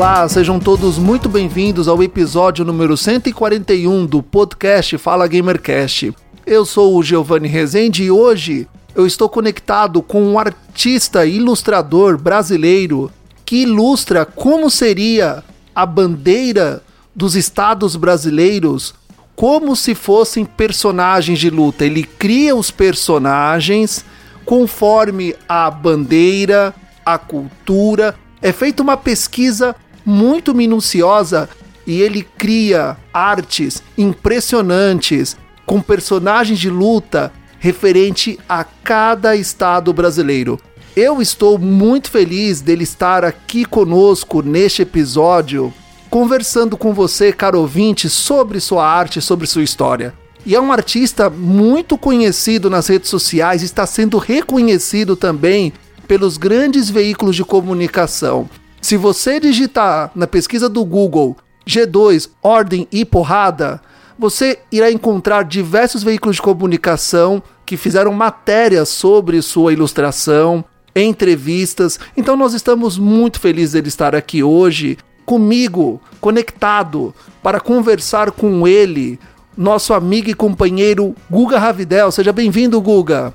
Olá, sejam todos muito bem-vindos ao episódio número 141 do podcast Fala Gamercast. Eu sou o Giovanni Rezende e hoje eu estou conectado com um artista ilustrador brasileiro que ilustra como seria a bandeira dos estados brasileiros como se fossem personagens de luta. Ele cria os personagens conforme a bandeira, a cultura. É feita uma pesquisa muito minuciosa e ele cria artes impressionantes com personagens de luta referente a cada estado brasileiro. Eu estou muito feliz dele estar aqui conosco neste episódio, conversando com você, caro ouvinte, sobre sua arte, sobre sua história. E é um artista muito conhecido nas redes sociais, está sendo reconhecido também pelos grandes veículos de comunicação. Se você digitar na pesquisa do Google G2 Ordem e Porrada, você irá encontrar diversos veículos de comunicação que fizeram matérias sobre sua ilustração, entrevistas. Então nós estamos muito felizes de estar aqui hoje comigo, conectado para conversar com ele, nosso amigo e companheiro Guga Ravidel. Seja bem-vindo, Guga.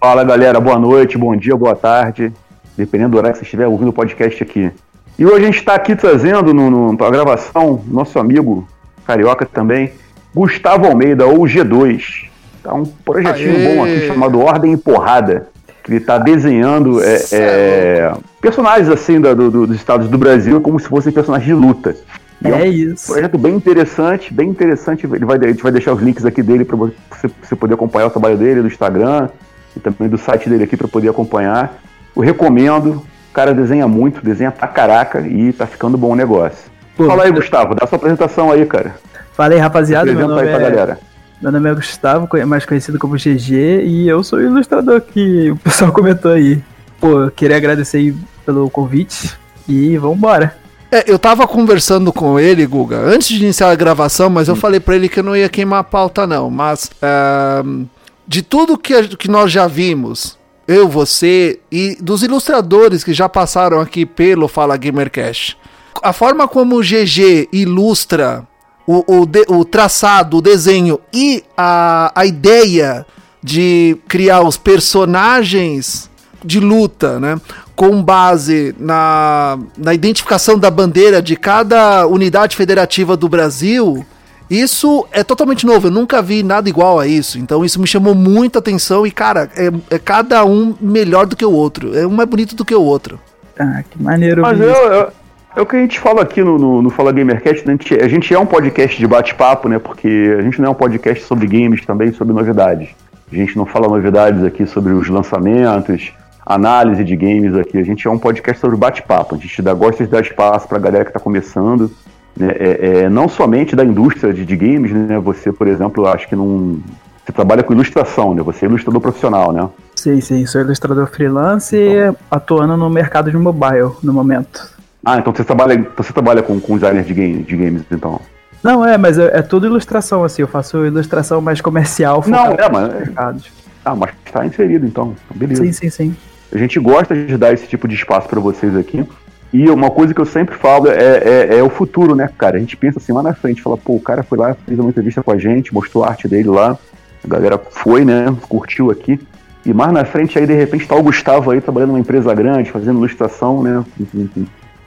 Fala, galera. Boa noite, bom dia, boa tarde dependendo do horário que você estiver ouvindo o podcast aqui. E hoje a gente está aqui trazendo para a gravação nosso amigo carioca também, Gustavo Almeida, ou G2. Tá um projetinho Aê. bom aqui chamado Ordem e Porrada. Que ele está desenhando é, é, personagens assim da, do, do, dos estados do Brasil como se fossem personagens de luta. E é, é um isso. projeto bem interessante, bem interessante. Ele vai, a gente vai deixar os links aqui dele para você, você poder acompanhar o trabalho dele, do Instagram e também do site dele aqui para poder acompanhar. Eu recomendo. O cara desenha muito, desenha pra caraca e tá ficando bom o negócio. Pô, Fala aí, Gustavo, dá sua apresentação aí, cara. Fala aí, rapaziada. Meu nome, aí pra é... galera. meu nome é Gustavo, mais conhecido como GG, e eu sou o ilustrador que o pessoal comentou aí. Pô, queria agradecer aí pelo convite e vambora. É, eu tava conversando com ele, Guga, antes de iniciar a gravação, mas eu hum. falei para ele que eu não ia queimar a pauta, não. Mas uh, de tudo que, que nós já vimos, eu, você e dos ilustradores que já passaram aqui pelo Fala Gamercast. A forma como o GG ilustra o, o, de, o traçado, o desenho e a, a ideia de criar os personagens de luta, né? Com base na, na identificação da bandeira de cada unidade federativa do Brasil isso é totalmente novo, eu nunca vi nada igual a isso. Então isso me chamou muita atenção e, cara, é, é cada um melhor do que o outro. É um mais bonito do que o outro. Ah, que maneiro. Mas eu, eu, é o que a gente fala aqui no, no, no Fala Gamercast, né? a, gente, a gente é um podcast de bate-papo, né? Porque a gente não é um podcast sobre games também, sobre novidades. A gente não fala novidades aqui sobre os lançamentos, análise de games aqui. A gente é um podcast sobre bate-papo. A gente dá, gosta de dar espaço pra galera que tá começando né, é, é, não somente da indústria de, de, games, né? Você, por exemplo, acho que não. Você trabalha com ilustração, né? Você é ilustrador profissional, né? Sim, sim, sou ilustrador freelance então. atuando no mercado de mobile no momento. Ah, então você trabalha, você trabalha com, com designers de, game, de games, então. Não, é, mas é, é tudo ilustração, assim, eu faço ilustração mais comercial. Não, é, mas. Ah, mas está inserido então. Beleza. Sim, sim, sim. A gente gosta de dar esse tipo de espaço para vocês aqui. E uma coisa que eu sempre falo é, é, é, o futuro, né, cara? A gente pensa assim lá na frente, fala, pô, o cara foi lá, fez uma entrevista com a gente, mostrou a arte dele lá, a galera foi, né, curtiu aqui. E mais na frente aí, de repente, tá o Gustavo aí trabalhando numa empresa grande, fazendo ilustração, né?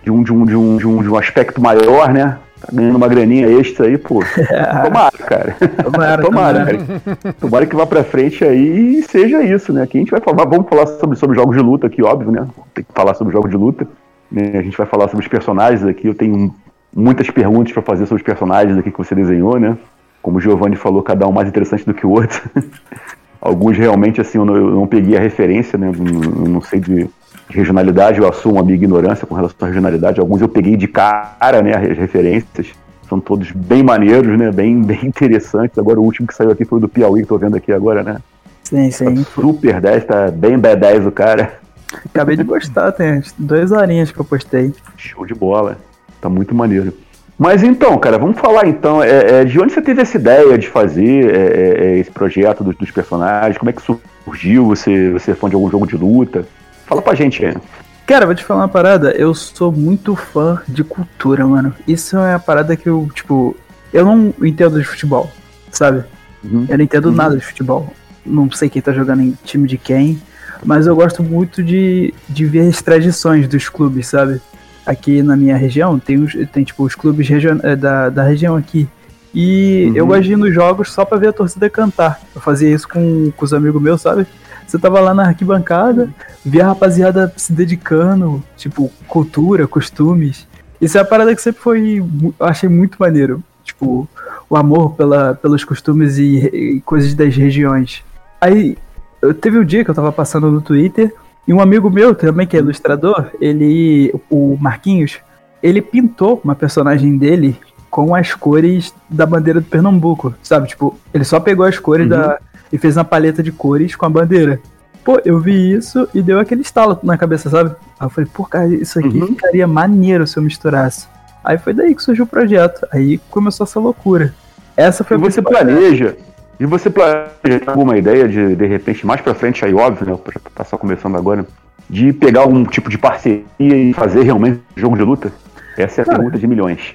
De um, de um, de um, de um, de um aspecto maior, né? Tá ganhando uma graninha extra aí, pô. Tomara, cara. Tomara, tomara, cara. Tomara que vá pra frente aí e seja isso, né? Aqui a gente vai falar, vamos falar sobre, sobre jogos de luta aqui, óbvio, né? Tem que falar sobre jogos de luta. Né? A gente vai falar sobre os personagens aqui. Eu tenho muitas perguntas para fazer sobre os personagens aqui que você desenhou, né? Como o Giovanni falou, cada um mais interessante do que o outro. Alguns realmente, assim, eu não, eu não peguei a referência, né? Eu não sei de regionalidade, eu assumo a minha ignorância com relação à regionalidade. Alguns eu peguei de cara, né? As referências. São todos bem maneiros, né? Bem, bem interessantes. Agora o último que saiu aqui foi o do Piauí, que tô vendo aqui agora, né? Sim, sim. Tá super 10, tá bem B10 o cara. Acabei de postar, tem duas horinhas que eu postei. Show de bola. Tá muito maneiro. Mas então, cara, vamos falar então. É, é, de onde você teve essa ideia de fazer é, é, é esse projeto dos, dos, personagens? Como é que surgiu? Você, você é fã de algum jogo de luta? Fala pra gente aí. Cara, vou te falar uma parada. Eu sou muito fã de cultura, mano. Isso é a parada que eu, tipo, eu não entendo de futebol, sabe? Uhum. Eu não entendo uhum. nada de futebol. Não sei quem tá jogando em time de quem. Mas eu gosto muito de, de ver as tradições dos clubes, sabe? aqui na minha região, tem, os, tem tipo os clubes region, eh, da, da região aqui. E uhum. eu gosto de ir nos jogos só pra ver a torcida cantar. Eu fazia isso com, com os amigos meus, sabe? Você tava lá na arquibancada, via a rapaziada se dedicando, tipo, cultura, costumes. Isso é a parada que sempre foi. Eu achei muito maneiro. Tipo, o amor pela, pelos costumes e, e coisas das regiões. Aí, eu, teve um dia que eu tava passando no Twitter e um amigo meu também, que é ilustrador, ele, o Marquinhos, ele pintou uma personagem dele com as cores da bandeira do Pernambuco, sabe? Tipo, ele só pegou as cores uhum. da. e fez uma paleta de cores com a bandeira. Pô, eu vi isso e deu aquele estalo na cabeça, sabe? Aí eu falei, pô, cara, isso aqui uhum. ficaria maneiro se eu misturasse. Aí foi daí que surgiu o projeto. Aí começou essa loucura. Essa foi e você planeja, e você planeja alguma ideia de, de repente, mais pra frente, aí óbvio, né? Tá só começando agora, de pegar algum tipo de parceria e fazer realmente jogo de luta? Essa é a Cara, pergunta de milhões.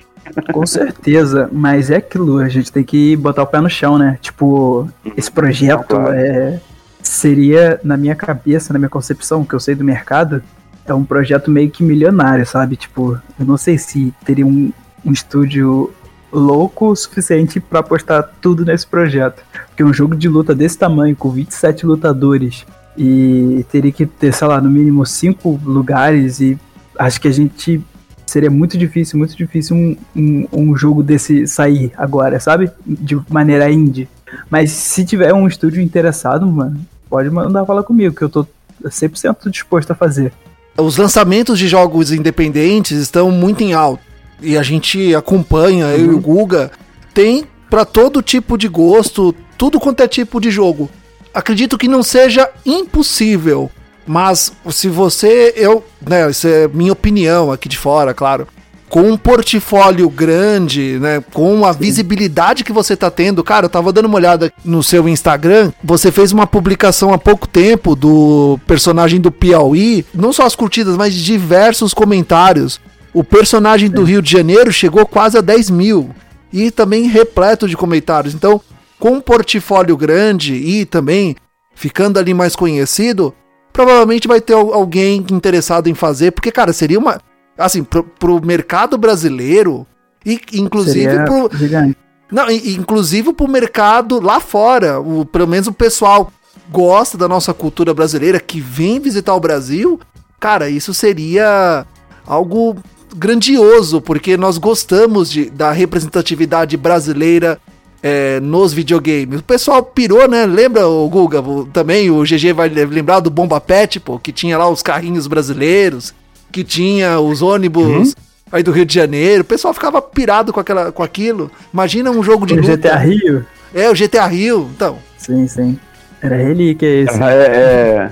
Com certeza, mas é aquilo, a gente tem que botar o pé no chão, né? Tipo, esse projeto claro. é, seria, na minha cabeça, na minha concepção, que eu sei do mercado, é um projeto meio que milionário, sabe? Tipo, eu não sei se teria um, um estúdio louco o suficiente para apostar tudo nesse projeto. Porque um jogo de luta desse tamanho, com 27 lutadores, e teria que ter, sei lá, no mínimo 5 lugares, e acho que a gente. Seria muito difícil, muito difícil um, um, um jogo desse sair agora, sabe? De maneira indie. Mas se tiver um estúdio interessado, mano, pode mandar falar comigo, que eu tô 100% disposto a fazer. Os lançamentos de jogos independentes estão muito em alta e a gente acompanha, uhum. eu e o uhum. Guga, tem para todo tipo de gosto, tudo quanto é tipo de jogo. Acredito que não seja impossível, mas se você, eu, né, isso é minha opinião aqui de fora, claro. Com um portfólio grande, né? Com a Sim. visibilidade que você tá tendo, cara, eu tava dando uma olhada no seu Instagram. Você fez uma publicação há pouco tempo do personagem do Piauí, não só as curtidas, mas diversos comentários o personagem do Rio de Janeiro chegou quase a 10 mil. E também repleto de comentários. Então, com um portfólio grande e também ficando ali mais conhecido, provavelmente vai ter alguém interessado em fazer, porque, cara, seria uma. Assim, pro, pro mercado brasileiro, e inclusive seria pro. Gigante. Não, inclusive pro mercado lá fora. O, pelo menos o pessoal gosta da nossa cultura brasileira, que vem visitar o Brasil. Cara, isso seria algo grandioso, porque nós gostamos de, da representatividade brasileira é, nos videogames. O pessoal pirou, né? Lembra o Guga? também o GG vai lembrar do Bomba Pet, pô, que tinha lá os carrinhos brasileiros, que tinha os ônibus. Uhum. Aí do Rio de Janeiro, o pessoal ficava pirado com, aquela, com aquilo. Imagina um jogo de o luta. GTA Rio? É, o GTA Rio, então. Sim, sim. Era relíquia esse. É, é,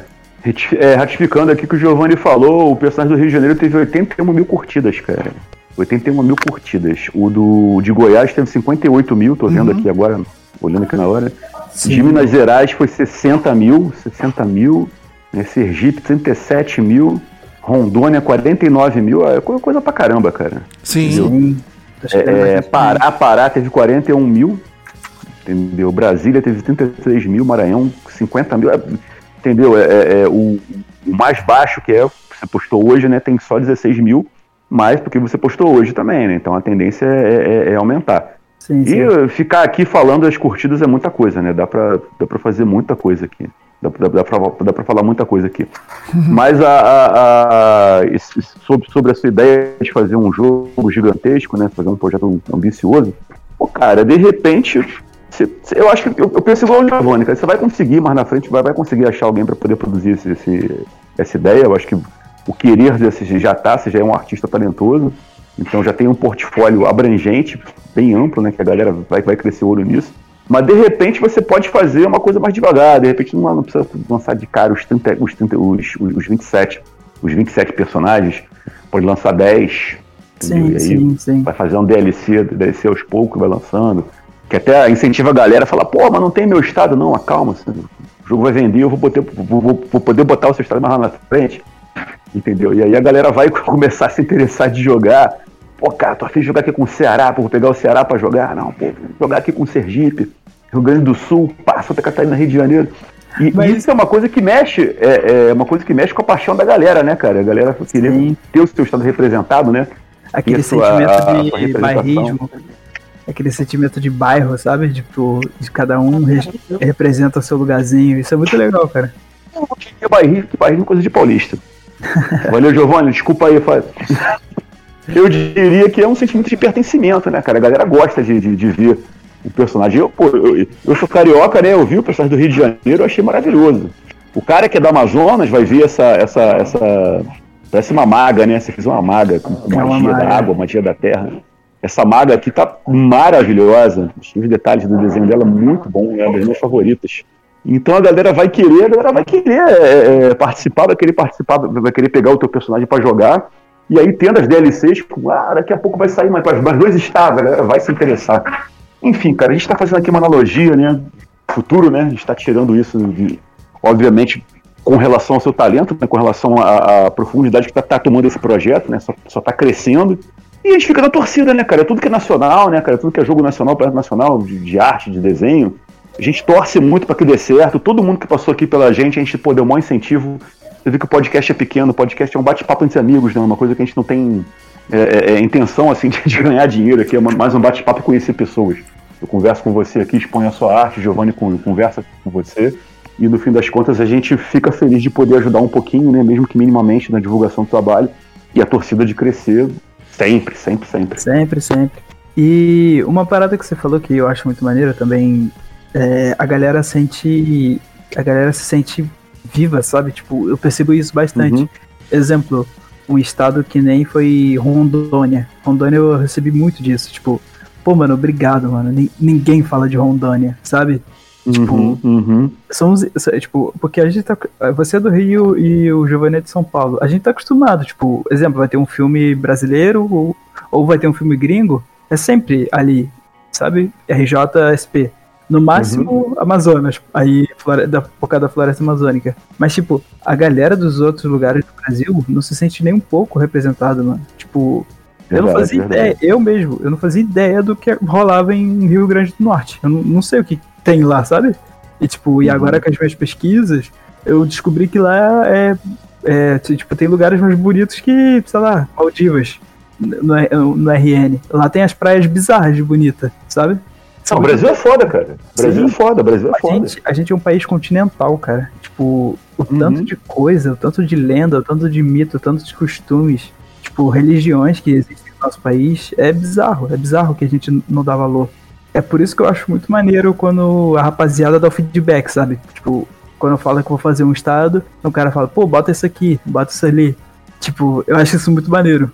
é, ratificando aqui que o Giovanni falou, o personagem do Rio de Janeiro teve 81 mil curtidas, cara. 81 mil curtidas. O do de Goiás teve 58 mil, tô vendo uhum. aqui agora, olhando aqui na hora. Sim. De Minas Gerais foi 60 mil, 60 mil. Né, Sergipe, 37 mil. Rondônia, 49 mil. É coisa pra caramba, cara. Sim. Sim. É, é, Pará, Pará teve 41 mil. Entendeu? Brasília teve 33 mil. Maranhão, 50 mil. É, entendeu? É, é, é, o, o, mais baixo que é, você postou hoje, né, tem só 16 mil, mais porque você postou hoje também, né? Então a tendência é, é, é aumentar. Sim, e sim. ficar aqui falando as curtidas é muita coisa, né? Dá pra, dá pra fazer muita coisa aqui. Dá, dá, dá, pra, dá pra falar muita coisa aqui. Uhum. Mas a, a, a, sobre, sobre essa ideia de fazer um jogo gigantesco, né? Fazer um projeto ambicioso, pô, cara, de repente eu acho que eu, eu penso igual o Giovanni, Você vai conseguir, mas na frente vai, vai conseguir achar alguém para poder produzir esse, esse, essa ideia. Eu acho que o querer desse já tá, você já é um artista talentoso, então já tem um portfólio abrangente, bem amplo, né? Que a galera vai, vai crescer olho nisso. Mas de repente você pode fazer uma coisa mais devagar, de repente não, não precisa lançar de cara os, 30, os, 30, os, os 27, os 27 personagens, pode lançar 10. Sim, aí sim, sim. Vai fazer um DLC, DLC aos poucos, vai lançando. Que até incentiva a galera a falar, pô, mas não tem meu estado, não, acalma. O jogo vai vender, eu vou, poder, vou, vou, vou poder botar o seu estado mais lá na frente. Entendeu? E aí a galera vai começar a se interessar de jogar. Pô, cara, tô afim de jogar aqui com o Ceará, pô, vou pegar o Ceará pra jogar. Não, pô, vou jogar aqui com o Sergipe, Rio Grande do Sul, pá, Santa Catarina, Rio de Janeiro. E, Mas... isso é uma coisa que mexe, é, é, uma coisa que mexe com a paixão da galera, né, cara? A galera querer ter o seu estado representado, né? Aquele sentimento de bairrismo, aquele sentimento de bairro, sabe? Tipo, de cada um re representa o seu lugarzinho. Isso é muito legal, cara. Que bairrismo, que bairrismo é coisa de paulista. Valeu, Giovanni, desculpa aí, Eu diria que é um sentimento de pertencimento, né, cara? A galera gosta de, de, de ver o personagem. Eu, pô, eu, eu, sou carioca, né? Eu vi o personagem do Rio de Janeiro, eu achei maravilhoso. O cara que é do Amazonas vai ver essa. essa, essa parece uma maga, né? Você fez uma maga com, com é magia da água, magia da terra. Essa maga aqui tá maravilhosa. Os detalhes do desenho dela muito bom, é uma das minhas favoritas. Então a galera vai querer, a galera vai querer é, é, participar, vai querer participar, vai querer pegar o teu personagem para jogar. E aí tendo as DLCs, ah, daqui a pouco vai sair mais, mais dois estados, a galera vai se interessar. Enfim, cara, a gente está fazendo aqui uma analogia, né? Futuro, né? A gente está tirando isso, de, obviamente, com relação ao seu talento, né? com relação à, à profundidade que está tá tomando esse projeto, né? Só está crescendo. E a gente fica na torcida, né, cara? Tudo que é nacional, né, cara? Tudo que é jogo nacional, projeto nacional, de, de arte, de desenho a gente torce muito para que dê certo. Todo mundo que passou aqui pela gente, a gente pô, deu um incentivo. Você vê que o podcast é pequeno, o podcast é um bate-papo entre amigos, né? Uma coisa que a gente não tem é, é, é intenção assim de, de, ganhar dinheiro aqui, é mais um bate-papo e conhecer pessoas. Eu converso com você aqui, exponho a sua arte, Giovanni conversa com você. E no fim das contas a gente fica feliz de poder ajudar um pouquinho, né? Mesmo que minimamente na divulgação do trabalho e a torcida de crescer sempre, sempre, sempre. Sempre, sempre. E uma parada que você falou que eu acho muito maneira também é, a galera sente. A galera se sente viva, sabe? Tipo, eu percebo isso bastante. Uhum. Exemplo, um estado que nem foi Rondônia. Rondônia eu recebi muito disso. Tipo, pô, mano, obrigado, mano. ninguém fala de Rondônia, sabe? Tipo, uhum, uhum. Somos, tipo, porque a gente tá. Você é do Rio e o Giovanni é de São Paulo. A gente tá acostumado, tipo, exemplo, vai ter um filme brasileiro ou, ou vai ter um filme gringo. É sempre ali, sabe? RJSP. No máximo, uhum. Amazonas, aí da, por causa da floresta amazônica. Mas, tipo, a galera dos outros lugares do Brasil não se sente nem um pouco representada, mano. Tipo, verdade, eu não fazia verdade. ideia, eu mesmo, eu não fazia ideia do que rolava em Rio Grande do Norte. Eu não, não sei o que tem lá, sabe? E, tipo, uhum. e agora com as minhas pesquisas, eu descobri que lá é, é, tipo, tem lugares mais bonitos que, sei lá, Maldivas, no, no RN. Lá tem as praias bizarras de bonita, sabe? Não, o Brasil é foda, cara. O Brasil Sim. é foda, o Brasil é a foda. Gente, a gente é um país continental, cara. Tipo, o uhum. tanto de coisa, o tanto de lenda, o tanto de mito, o tanto de costumes, tipo, religiões que existem no nosso país, é bizarro. É bizarro que a gente não dá valor. É por isso que eu acho muito maneiro quando a rapaziada dá o feedback, sabe? Tipo, quando eu falo que vou fazer um estado, o cara fala, pô, bota isso aqui, bota isso ali. Tipo, eu acho isso muito maneiro.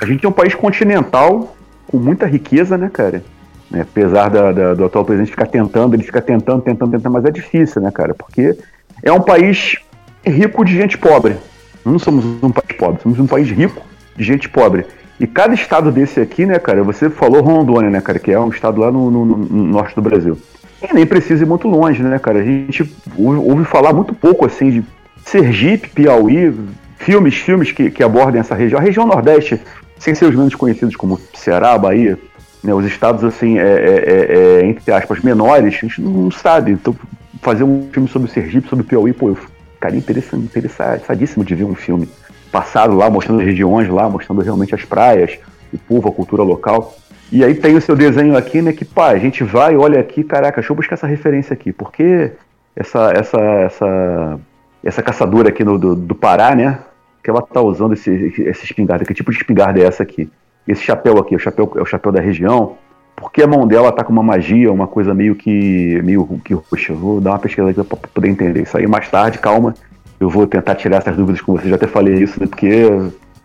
A gente é um país continental com muita riqueza, né, cara? Né? Apesar da, da, do atual presidente ficar tentando, ele fica tentando, tentando, tentando, mas é difícil, né, cara? Porque é um país rico de gente pobre. Não somos um país pobre, somos um país rico de gente pobre. E cada estado desse aqui, né, cara, você falou Rondônia, né, cara, que é um estado lá no, no, no norte do Brasil. E nem precisa ir muito longe, né, cara? A gente ouve falar muito pouco, assim, de Sergipe, Piauí, filmes, filmes que, que abordem essa região. A região Nordeste, sem ser os menos conhecidos como Ceará, Bahia, né, os estados, assim, é, é, é, é, entre aspas, menores, a gente não sabe. Então, fazer um filme sobre Sergipe, sobre Piauí, pô, eu ficaria interessadíssimo de ver um filme passado lá, mostrando as regiões lá, mostrando realmente as praias, o povo, a cultura local. E aí tem o seu desenho aqui, né, que, pá, a gente vai, olha aqui, caraca, deixa eu buscar essa referência aqui, porque essa, essa, essa, essa caçadora aqui no, do, do Pará, né, que ela tá usando esse, esse espingarda, que tipo de espingarda é essa aqui? esse chapéu aqui, o chapéu, é o chapéu da região. porque a mão dela tá com uma magia, uma coisa meio que. meio que roxa. Vou dar uma pesquisa aqui pra poder entender isso aí mais tarde, calma. Eu vou tentar tirar essas dúvidas com você. Já até falei isso, né? Porque,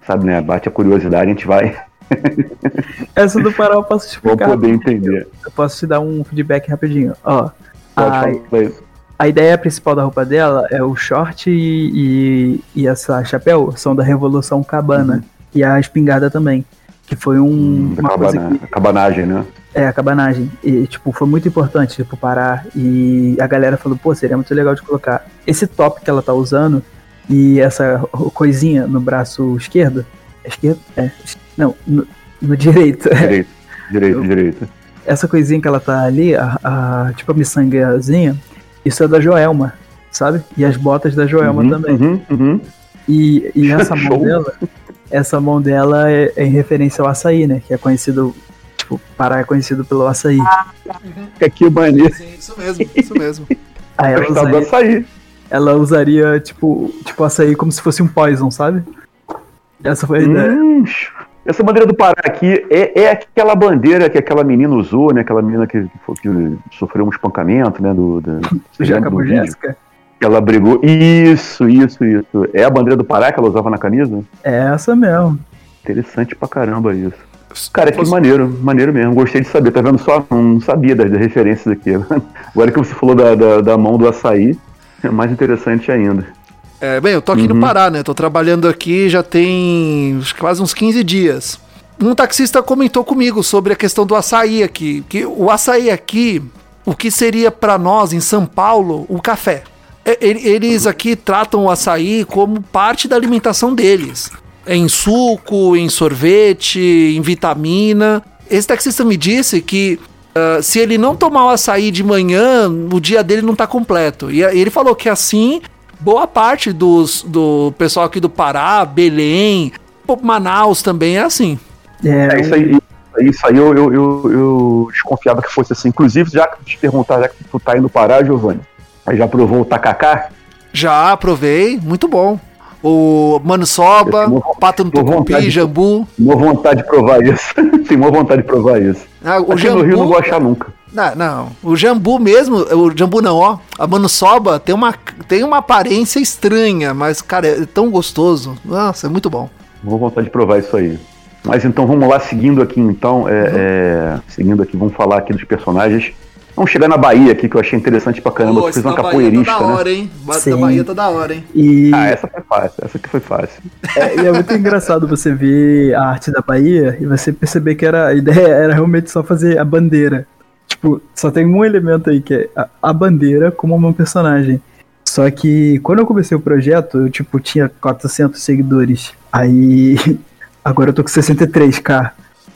sabe, né? Bate a curiosidade, a gente vai. Essa do Pará eu posso explicar. Vou poder entender. Eu posso te dar um feedback rapidinho. Ó. A, a ideia principal da roupa dela é o short e, e, e essa chapéu são da Revolução Cabana. Uhum. E a espingarda também. Que foi um. Hum, uma cabana, que, cabanagem, né? É, a cabanagem. E, tipo, foi muito importante, tipo, parar. E a galera falou, pô, seria muito legal de colocar. Esse top que ela tá usando e essa coisinha no braço esquerdo. É esquerdo? É. Não, no, no direito. Direito, direito, Eu, direito. Essa coisinha que ela tá ali, a, a, tipo a miçangazinha, isso é da Joelma, sabe? E as botas da Joelma uhum, também. Uhum, uhum. E, e essa mão dela, essa mão dela é, é, em referência ao açaí, né? Que é conhecido, tipo, Pará é conhecido pelo açaí. Uhum. Aqui o maneiro. Sim, isso mesmo, isso mesmo. Aí ela usaria, açaí. ela usaria, tipo, tipo, açaí como se fosse um poison, sabe? Essa foi a ideia. Hum, essa bandeira do Pará aqui é, é aquela bandeira que aquela menina usou, né? Aquela menina que, que, que sofreu um espancamento, né? Do, do, do Jéssica? Ela brigou. Isso, isso, isso. É a bandeira do Pará que ela usava na camisa? É essa mesmo. Interessante pra caramba isso. Cara, que maneiro, maneiro mesmo. Gostei de saber. Tá vendo só? Não sabia das, das referências aqui. Agora que você falou da, da, da mão do açaí, é mais interessante ainda. É, bem, eu tô aqui uhum. no Pará, né? Tô trabalhando aqui já tem quase uns 15 dias. Um taxista comentou comigo sobre a questão do açaí aqui. Que o açaí aqui, o que seria para nós em São Paulo o café. É, eles aqui tratam o açaí como parte da alimentação deles. Em suco, em sorvete, em vitamina. Esse taxista me disse que uh, se ele não tomar o açaí de manhã, o dia dele não tá completo. E ele falou que assim boa parte dos, do pessoal aqui do Pará, Belém, Manaus também é assim. É, é isso aí. Isso aí eu, eu, eu, eu, desconfiava que fosse assim. Inclusive, já que te perguntar, já que tu tá indo Pará, Giovanni, já provou o tacacá? Já provei, muito bom. O Mano Soba, Pato no Tucupi, Jambu. Tenho vontade de provar isso. Tenho vontade de provar isso. Ah, o Aqui jambu, no Rio não vou achar nunca. Não, não. O jambu mesmo, o jambu não, ó. A manusoba tem uma, tem uma aparência estranha, mas, cara, é tão gostoso. Nossa, é muito bom. Vou vontade de provar isso aí. Mas então vamos lá, seguindo aqui, então. É, uhum. é, seguindo aqui, vamos falar aqui dos personagens. Vamos chegar na Bahia aqui, que eu achei interessante pra caramba. Pô, fez uma capoeirista, tá da hora, né? hein? Sim. Da Bahia tá da hora, hein? E... Ah, essa foi fácil. Essa aqui foi fácil. É, e é muito engraçado você ver a arte da Bahia e você perceber que era, a ideia era realmente só fazer a bandeira. Tipo, só tem um elemento aí que é a, a bandeira como um personagem. Só que quando eu comecei o projeto, eu tipo tinha 400 seguidores. Aí agora eu tô com 63k.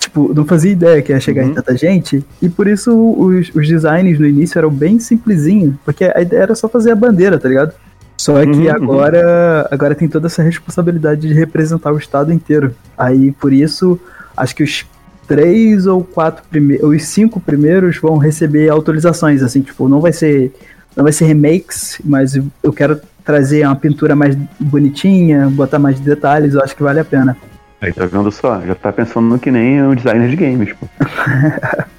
Tipo, não fazia ideia que ia chegar uhum. em tanta gente. E por isso os, os designs no início eram bem simplesinhos. Porque a ideia era só fazer a bandeira, tá ligado? Só que uhum, agora, uhum. agora tem toda essa responsabilidade de representar o estado inteiro. Aí por isso, acho que os três ou quatro primeiros, os cinco primeiros vão receber autorizações, assim, tipo, não vai ser, não vai ser remakes, mas eu quero trazer uma pintura mais bonitinha, botar mais detalhes, eu acho que vale a pena. Aí tá vendo só, já tá pensando que nem o designer de games, pô.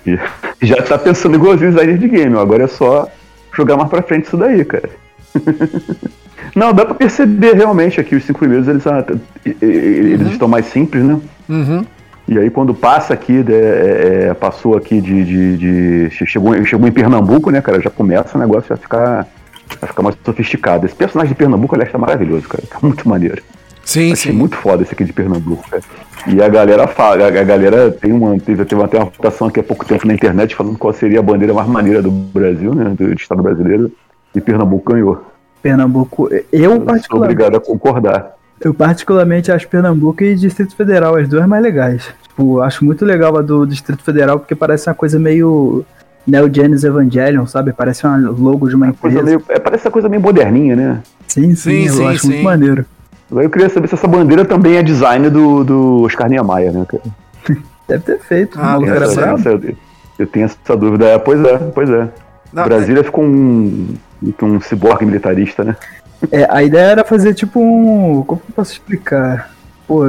já tá pensando igualzinho designer de game, agora é só jogar mais pra frente isso daí, cara. Não, dá pra perceber realmente aqui, os cinco primeiros, eles, ah, eles uhum. estão mais simples, né? Uhum. E aí quando passa aqui, né, é, é, passou aqui de, de, de, chegou, chegou em Pernambuco, né, cara? Já começa o negócio a ficar, a ficar mais sofisticado. Esse personagem de Pernambuco, aliás, tá maravilhoso, cara. Tá muito maneiro. Sim, Achei sim. muito foda esse aqui de Pernambuco, cara. E a galera fala, a galera tem uma, teve, teve até uma votação aqui há pouco tempo na internet falando qual seria a bandeira mais maneira do Brasil, né? Do Estado brasileiro. E Pernambuco ganhou. Pernambuco, eu particularmente. Sou obrigado a concordar. Eu particularmente acho Pernambuco e Distrito Federal as duas mais legais. Tipo, acho muito legal a do Distrito Federal porque parece uma coisa meio Neo Genesis Evangelion, sabe? Parece um logo de uma empresa. Meio, é, parece uma coisa meio moderninha, né? Sim, sim, sim eu sim, acho sim. muito maneiro. Agora eu queria saber se essa bandeira também é design do, do Oscar Niemeyer, né? Deve ter feito. Ah, era eu, eu tenho essa dúvida. É, pois é, pois é. Não, Brasília é... ficou um, um ciborgue militarista, né? É, a ideia era fazer tipo um. Como eu posso explicar? pô,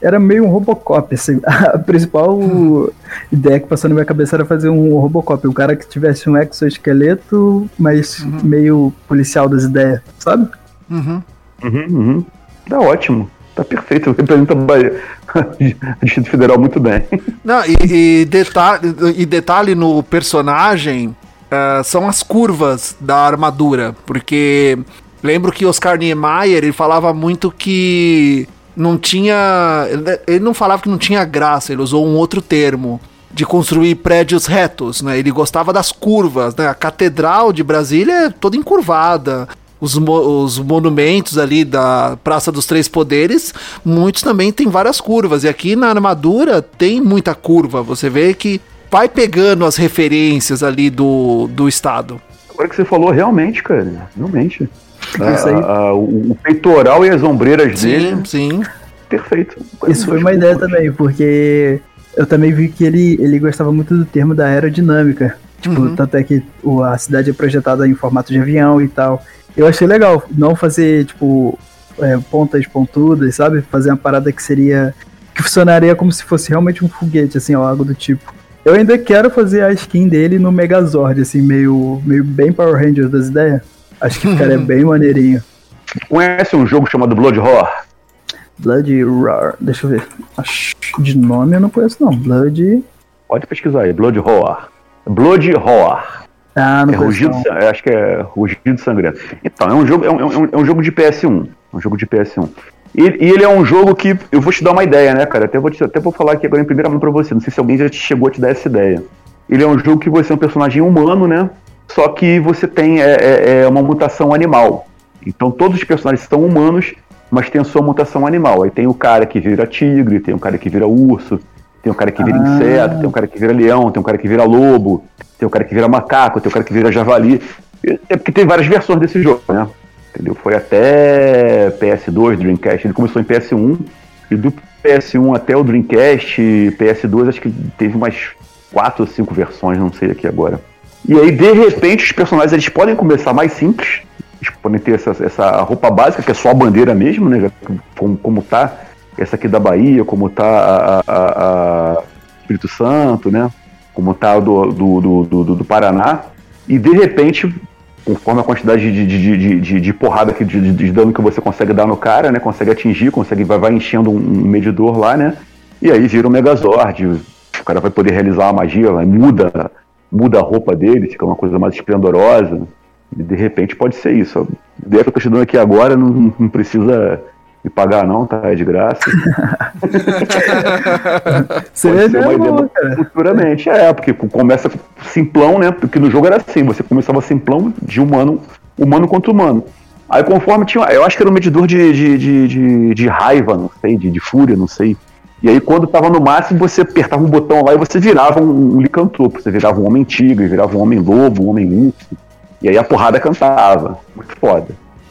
era meio um Robocop, assim. A principal ideia que passou na minha cabeça era fazer um Robocop, um cara que tivesse um exoesqueleto, mas uhum. meio policial das ideias, sabe? Uhum. Uhum, uhum. Tá ótimo. Tá perfeito, representa o Distrito Federal muito bem. Não, e, e, detalhe, e detalhe no personagem uh, são as curvas da armadura, porque lembro que Oscar Niemeyer ele falava muito que não tinha. Ele não falava que não tinha graça, ele usou um outro termo de construir prédios retos, né? Ele gostava das curvas, né? A Catedral de Brasília é toda encurvada os, os monumentos ali da Praça dos Três Poderes, muitos também tem várias curvas. E aqui na armadura tem muita curva. Você vê que vai pegando as referências ali do, do estado. Agora que você falou, realmente, cara, realmente. A, a, o, o, peitoral e as ombreiras sim, dele. Sim, Perfeito. Isso foi uma ideia também, porque eu também vi que ele, ele gostava muito do termo da aerodinâmica. Tipo, uhum. tanto é que a cidade é projetada em formato de avião e tal. Eu achei legal não fazer, tipo, é, pontas pontudas, sabe? Fazer uma parada que seria. que funcionaria como se fosse realmente um foguete, assim, ou algo do tipo. Eu ainda quero fazer a skin dele no Megazord, assim, meio, meio bem Power Rangers das ideias. Acho que ficaria bem maneirinho. Conhece um jogo chamado Blood Roar? Blood Roar, deixa eu ver. De nome eu não conheço não. Blood. Pode pesquisar aí, Blood Roar. Blood Roar. Ah, é rugido, acho que é Rugido Sangrento. Então, é um jogo, é um, é um, é um jogo de PS1. É um jogo de PS1. E, e, ele é um jogo que. Eu vou te dar uma ideia, né, cara? Até vou, te, até vou falar aqui agora em primeira mão pra você. Não sei se alguém já te chegou a te dar essa ideia. Ele é um jogo que você é um personagem humano, né? Só que você tem é, é, é uma mutação animal. Então todos os personagens são humanos, mas tem a sua mutação animal. Aí tem o cara que vira tigre, tem o cara que vira urso, tem o cara que vira ah. inseto, tem o cara que vira leão, tem o cara que vira lobo, tem o cara que vira macaco, tem o cara que vira javali. É porque tem várias versões desse jogo, né? Entendeu? Foi até PS2, Dreamcast, ele começou em PS1, e do PS1 até o Dreamcast, PS2, acho que teve umas quatro ou cinco versões, não sei aqui agora. E aí, de repente, os personagens eles podem começar mais simples, eles podem ter essa, essa roupa básica, que é só a bandeira mesmo, né? Como, como tá essa aqui da Bahia, como tá a, a, a Espírito Santo, né? como tá do, do, do, do, do Paraná, e de repente, conforme a quantidade de, de, de, de, de porrada, que, de, de dano que você consegue dar no cara, né? Consegue atingir, consegue, vai, vai enchendo um, medidor lá, né? E aí vira um Megazord, o cara vai poder realizar a magia, muda, muda a roupa dele, fica uma coisa mais esplendorosa. E de repente pode ser isso. A ideia que eu tô te dando aqui agora não, não precisa me pagar não, tá? É de graça. Seria ser uma ideia cara. futuramente. É, porque começa simplão, né? Porque no jogo era assim, você começava simplão de humano, humano contra humano. Aí conforme tinha. Eu acho que era um medidor de, de, de, de, de raiva, não sei, de, de fúria, não sei. E aí, quando tava no máximo, você apertava um botão lá e você virava um, um licantropo. Você virava um homem tigre, virava um homem lobo, um homem urso. E aí a porrada cantava. Muito foda.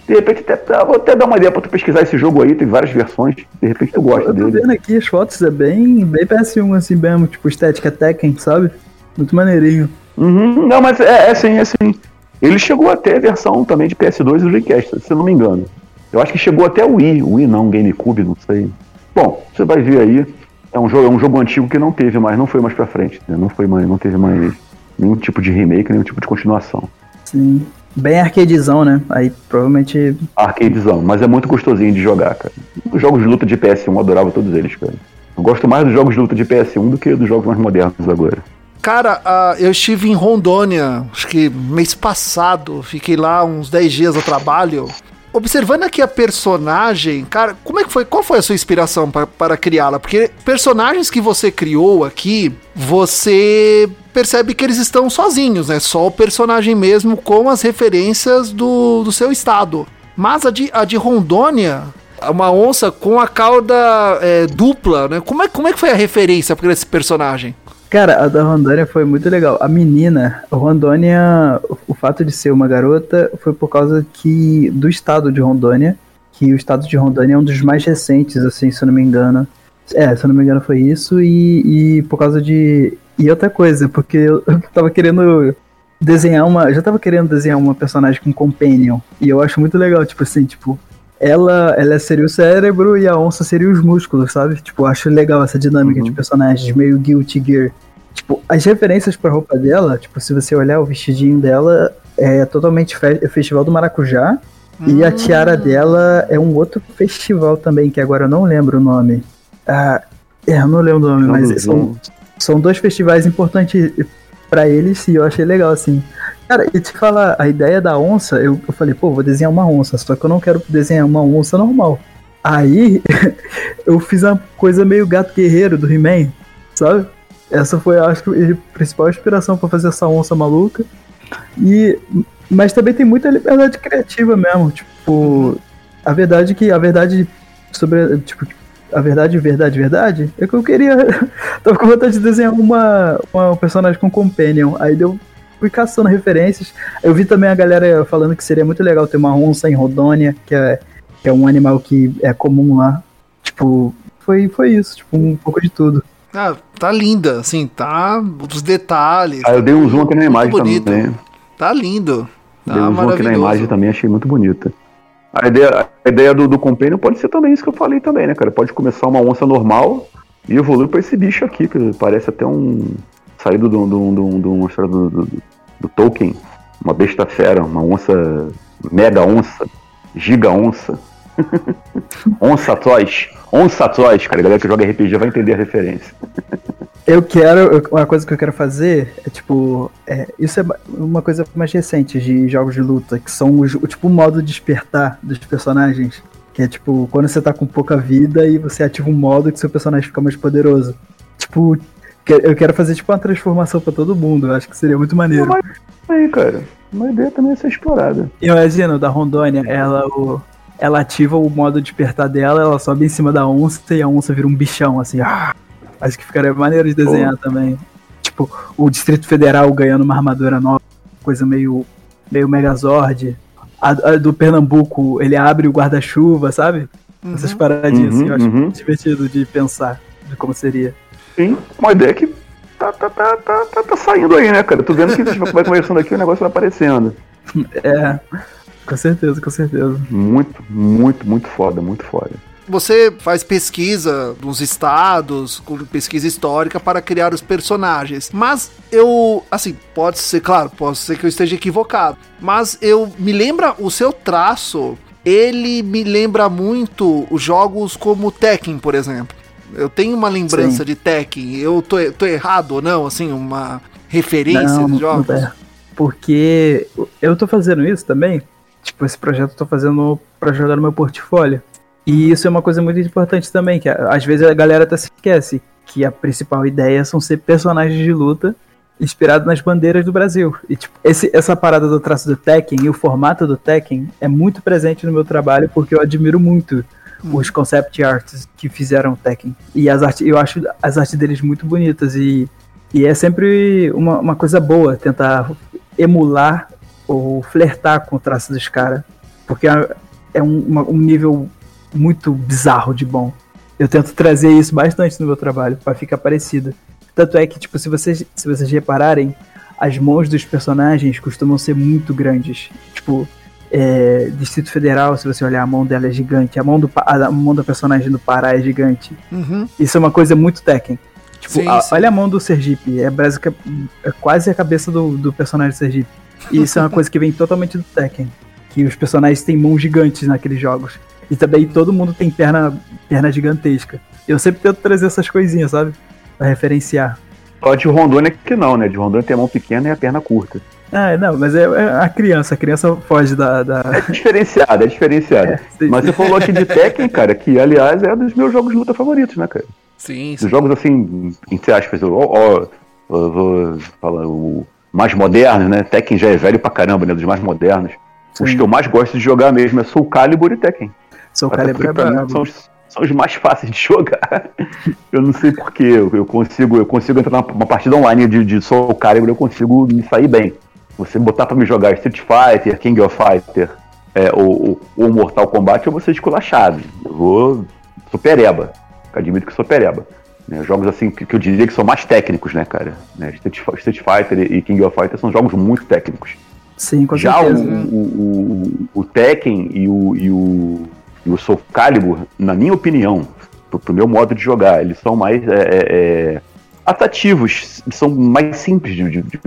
De repente, até, vou até dar uma ideia pra tu pesquisar esse jogo aí, tem várias versões. De repente tu gosta dele. Eu tô dele. vendo aqui as fotos, é bem, bem PS1 assim mesmo, tipo estética Tekken, sabe? Muito maneirinho. Uhum, não, mas é, é assim, é assim. Ele chegou até a versão também de PS2 do Dreamcast, se eu não me engano. Eu acho que chegou até o Wii, o Wii não, GameCube, não sei. Bom, você vai ver aí. É um jogo, é um jogo antigo que não teve mais, não foi mais pra frente. Né? Não foi mais, não teve mais nenhum tipo de remake, nenhum tipo de continuação. Sim. Bem arcadezão, né? Aí provavelmente. Arcadezão, mas é muito gostosinho de jogar, cara. Os jogos de luta de PS1 eu adorava todos eles, cara. Eu gosto mais dos jogos de luta de PS1 do que dos jogos mais modernos agora. Cara, uh, eu estive em Rondônia, acho que mês passado, fiquei lá uns 10 dias a trabalho. Observando aqui a personagem, cara, como é que foi? Qual foi a sua inspiração para criá-la? Porque personagens que você criou aqui, você percebe que eles estão sozinhos, né? Só o personagem mesmo com as referências do, do seu estado. Mas a de, a de Rondônia, uma onça com a cauda é, dupla, né? Como é, como é que foi a referência para esse personagem? Cara, a da Rondônia foi muito legal. A menina, a Rondônia, o fato de ser uma garota foi por causa que do estado de Rondônia, que o estado de Rondônia é um dos mais recentes, assim, se eu não me engano. É, se eu não me engano foi isso, e, e por causa de e outra coisa, porque eu, tava querendo desenhar uma. Já tava querendo desenhar uma personagem com companion. E eu acho muito legal, tipo assim, tipo, ela, ela seria o cérebro e a onça seria os músculos, sabe? Tipo, acho legal essa dinâmica uhum. de personagens, meio Guilty Gear. Tipo, as referências pra roupa dela, tipo, se você olhar o vestidinho dela, é totalmente fe Festival do Maracujá. E a tiara hum. dela é um outro festival também, que agora eu não lembro o nome. Ah, é, eu não lembro o nome, mas são, são dois festivais importantes para eles e eu achei legal, assim. Cara, e te falar, a ideia da onça, eu, eu falei, pô, vou desenhar uma onça, só que eu não quero desenhar uma onça normal. Aí, eu fiz uma coisa meio gato guerreiro do He-Man, sabe? Essa foi, acho que, a principal inspiração para fazer essa onça maluca. E, mas também tem muita liberdade criativa mesmo, tipo, a verdade que, a verdade sobre, tipo, a verdade, verdade, verdade, é que eu queria. tava com vontade de desenhar uma, uma personagem com companion. Aí deu. Fui caçando referências. Eu vi também a galera falando que seria muito legal ter uma onça em Rodônia, que é, que é um animal que é comum lá. Tipo, foi, foi isso, tipo, um pouco de tudo. Ah, tá linda, assim, tá. Os detalhes. Ah, eu dei um zoom aqui na imagem bonito. também. Tá lindo. Tá dei um zoom aqui na imagem também, achei muito bonita. A ideia, a ideia do, do Companion pode ser também isso que eu falei também, né, cara? Pode começar uma onça normal e evoluir pra esse bicho aqui, que parece até um. saído de uma história do, do, do Tolkien. Uma besta fera, uma onça. mega onça, giga onça. onça atroz. Onça atroz, cara. A galera que joga RPG vai entender a referência. Eu quero. Uma coisa que eu quero fazer é tipo. É, isso é uma coisa mais recente de jogos de luta, que são os, o tipo modo despertar dos personagens. Que é tipo, quando você tá com pouca vida e você ativa um modo que seu personagem fica mais poderoso. Tipo, eu quero fazer tipo uma transformação para todo mundo. Eu acho que seria muito maneiro. Mas aí, cara. Uma ideia também é ser explorada. Imagina, da Rondônia, ela, o, ela ativa o modo despertar dela, ela sobe em cima da onça e a onça vira um bichão, assim. Ah! Acho que ficaria maneiro de desenhar oh. também. Tipo, o Distrito Federal ganhando uma armadura nova, coisa meio, meio Megazord. A, a do Pernambuco, ele abre o guarda-chuva, sabe? Uhum. Essas paradinhas uhum, assim, eu acho uhum. divertido de pensar de como seria. Sim, uma ideia que tá, tá, tá, tá, tá, tá saindo aí, né, cara? Tô vendo que a gente vai conversando aqui o negócio vai aparecendo. É, com certeza, com certeza. Muito, muito, muito foda, muito foda. Você faz pesquisa nos estados, pesquisa histórica para criar os personagens. Mas eu, assim, pode ser, claro, pode ser que eu esteja equivocado. Mas eu me lembra o seu traço. Ele me lembra muito os jogos como Tekken, por exemplo. Eu tenho uma lembrança Sim. de Tekken. Eu tô, tô errado ou não? Assim, uma referência não, de jogos? Não é. Porque eu tô fazendo isso também. Tipo, esse projeto eu tô fazendo para jogar no meu portfólio. E isso é uma coisa muito importante também, que às vezes a galera até se esquece que a principal ideia são ser personagens de luta inspirados nas bandeiras do Brasil. E tipo, esse, essa parada do traço do Tekken e o formato do Tekken é muito presente no meu trabalho porque eu admiro muito hum. os concept arts que fizeram o Tekken. E as artes, eu acho as artes deles muito bonitas e, e é sempre uma, uma coisa boa tentar emular ou flertar com o traço dos caras. Porque é, é um, uma, um nível muito bizarro de bom. Eu tento trazer isso bastante no meu trabalho, para ficar parecido. Tanto é que, tipo, se vocês, se vocês repararem, as mãos dos personagens costumam ser muito grandes. Tipo, é, Distrito Federal, se você olhar, a mão dela é gigante. A mão, do, a mão da personagem do Pará é gigante. Uhum. Isso é uma coisa muito Tekken. Tipo, sim, a, sim. olha a mão do Sergipe. É, é quase a cabeça do, do personagem do Sergipe. E isso é uma coisa que vem totalmente do Tekken. Que os personagens têm mãos gigantes naqueles jogos. E também todo mundo tem perna, perna gigantesca. Eu sempre tento trazer essas coisinhas, sabe? Pra referenciar. Só de Rondônia que não, né? De Rondônia tem a mão pequena e a perna curta. Ah, não, mas é, é a criança, a criança foge da. da... É diferenciada, é diferenciada. É, mas você falou aqui de Tekken, cara, que aliás é um dos meus jogos de luta favoritos, né, cara? Sim, sim. Os jogos assim, entre aspas, ó, ó, vou falar, o mais modernos, né? Tekken já é velho pra caramba, né? Dos mais modernos. Sim. Os que eu mais gosto de jogar mesmo é Soul Calibur e Tekken. Soul Calibur é brabo. São os, são os mais fáceis de jogar. eu não sei porquê. Eu, eu, consigo, eu consigo entrar numa partida online de, de Soul Calibur, eu consigo me sair bem. Você botar pra me jogar Street Fighter, King of Fighter é, ou, ou, Mortal Kombat, eu vou ser esculachado. Eu vou. Sou pereba. Admito que sou pereba. Né, jogos assim que, que, eu diria que são mais técnicos, né, cara? Né, Street, Street Fighter e King of Fighter são jogos muito técnicos. Sim, com Já certeza. o, o, o, o Tekken e o, e o e o Soul Calibur, na minha opinião, pro, pro meu modo de jogar, eles são mais é, é, é atrativos, são mais simples de, de, de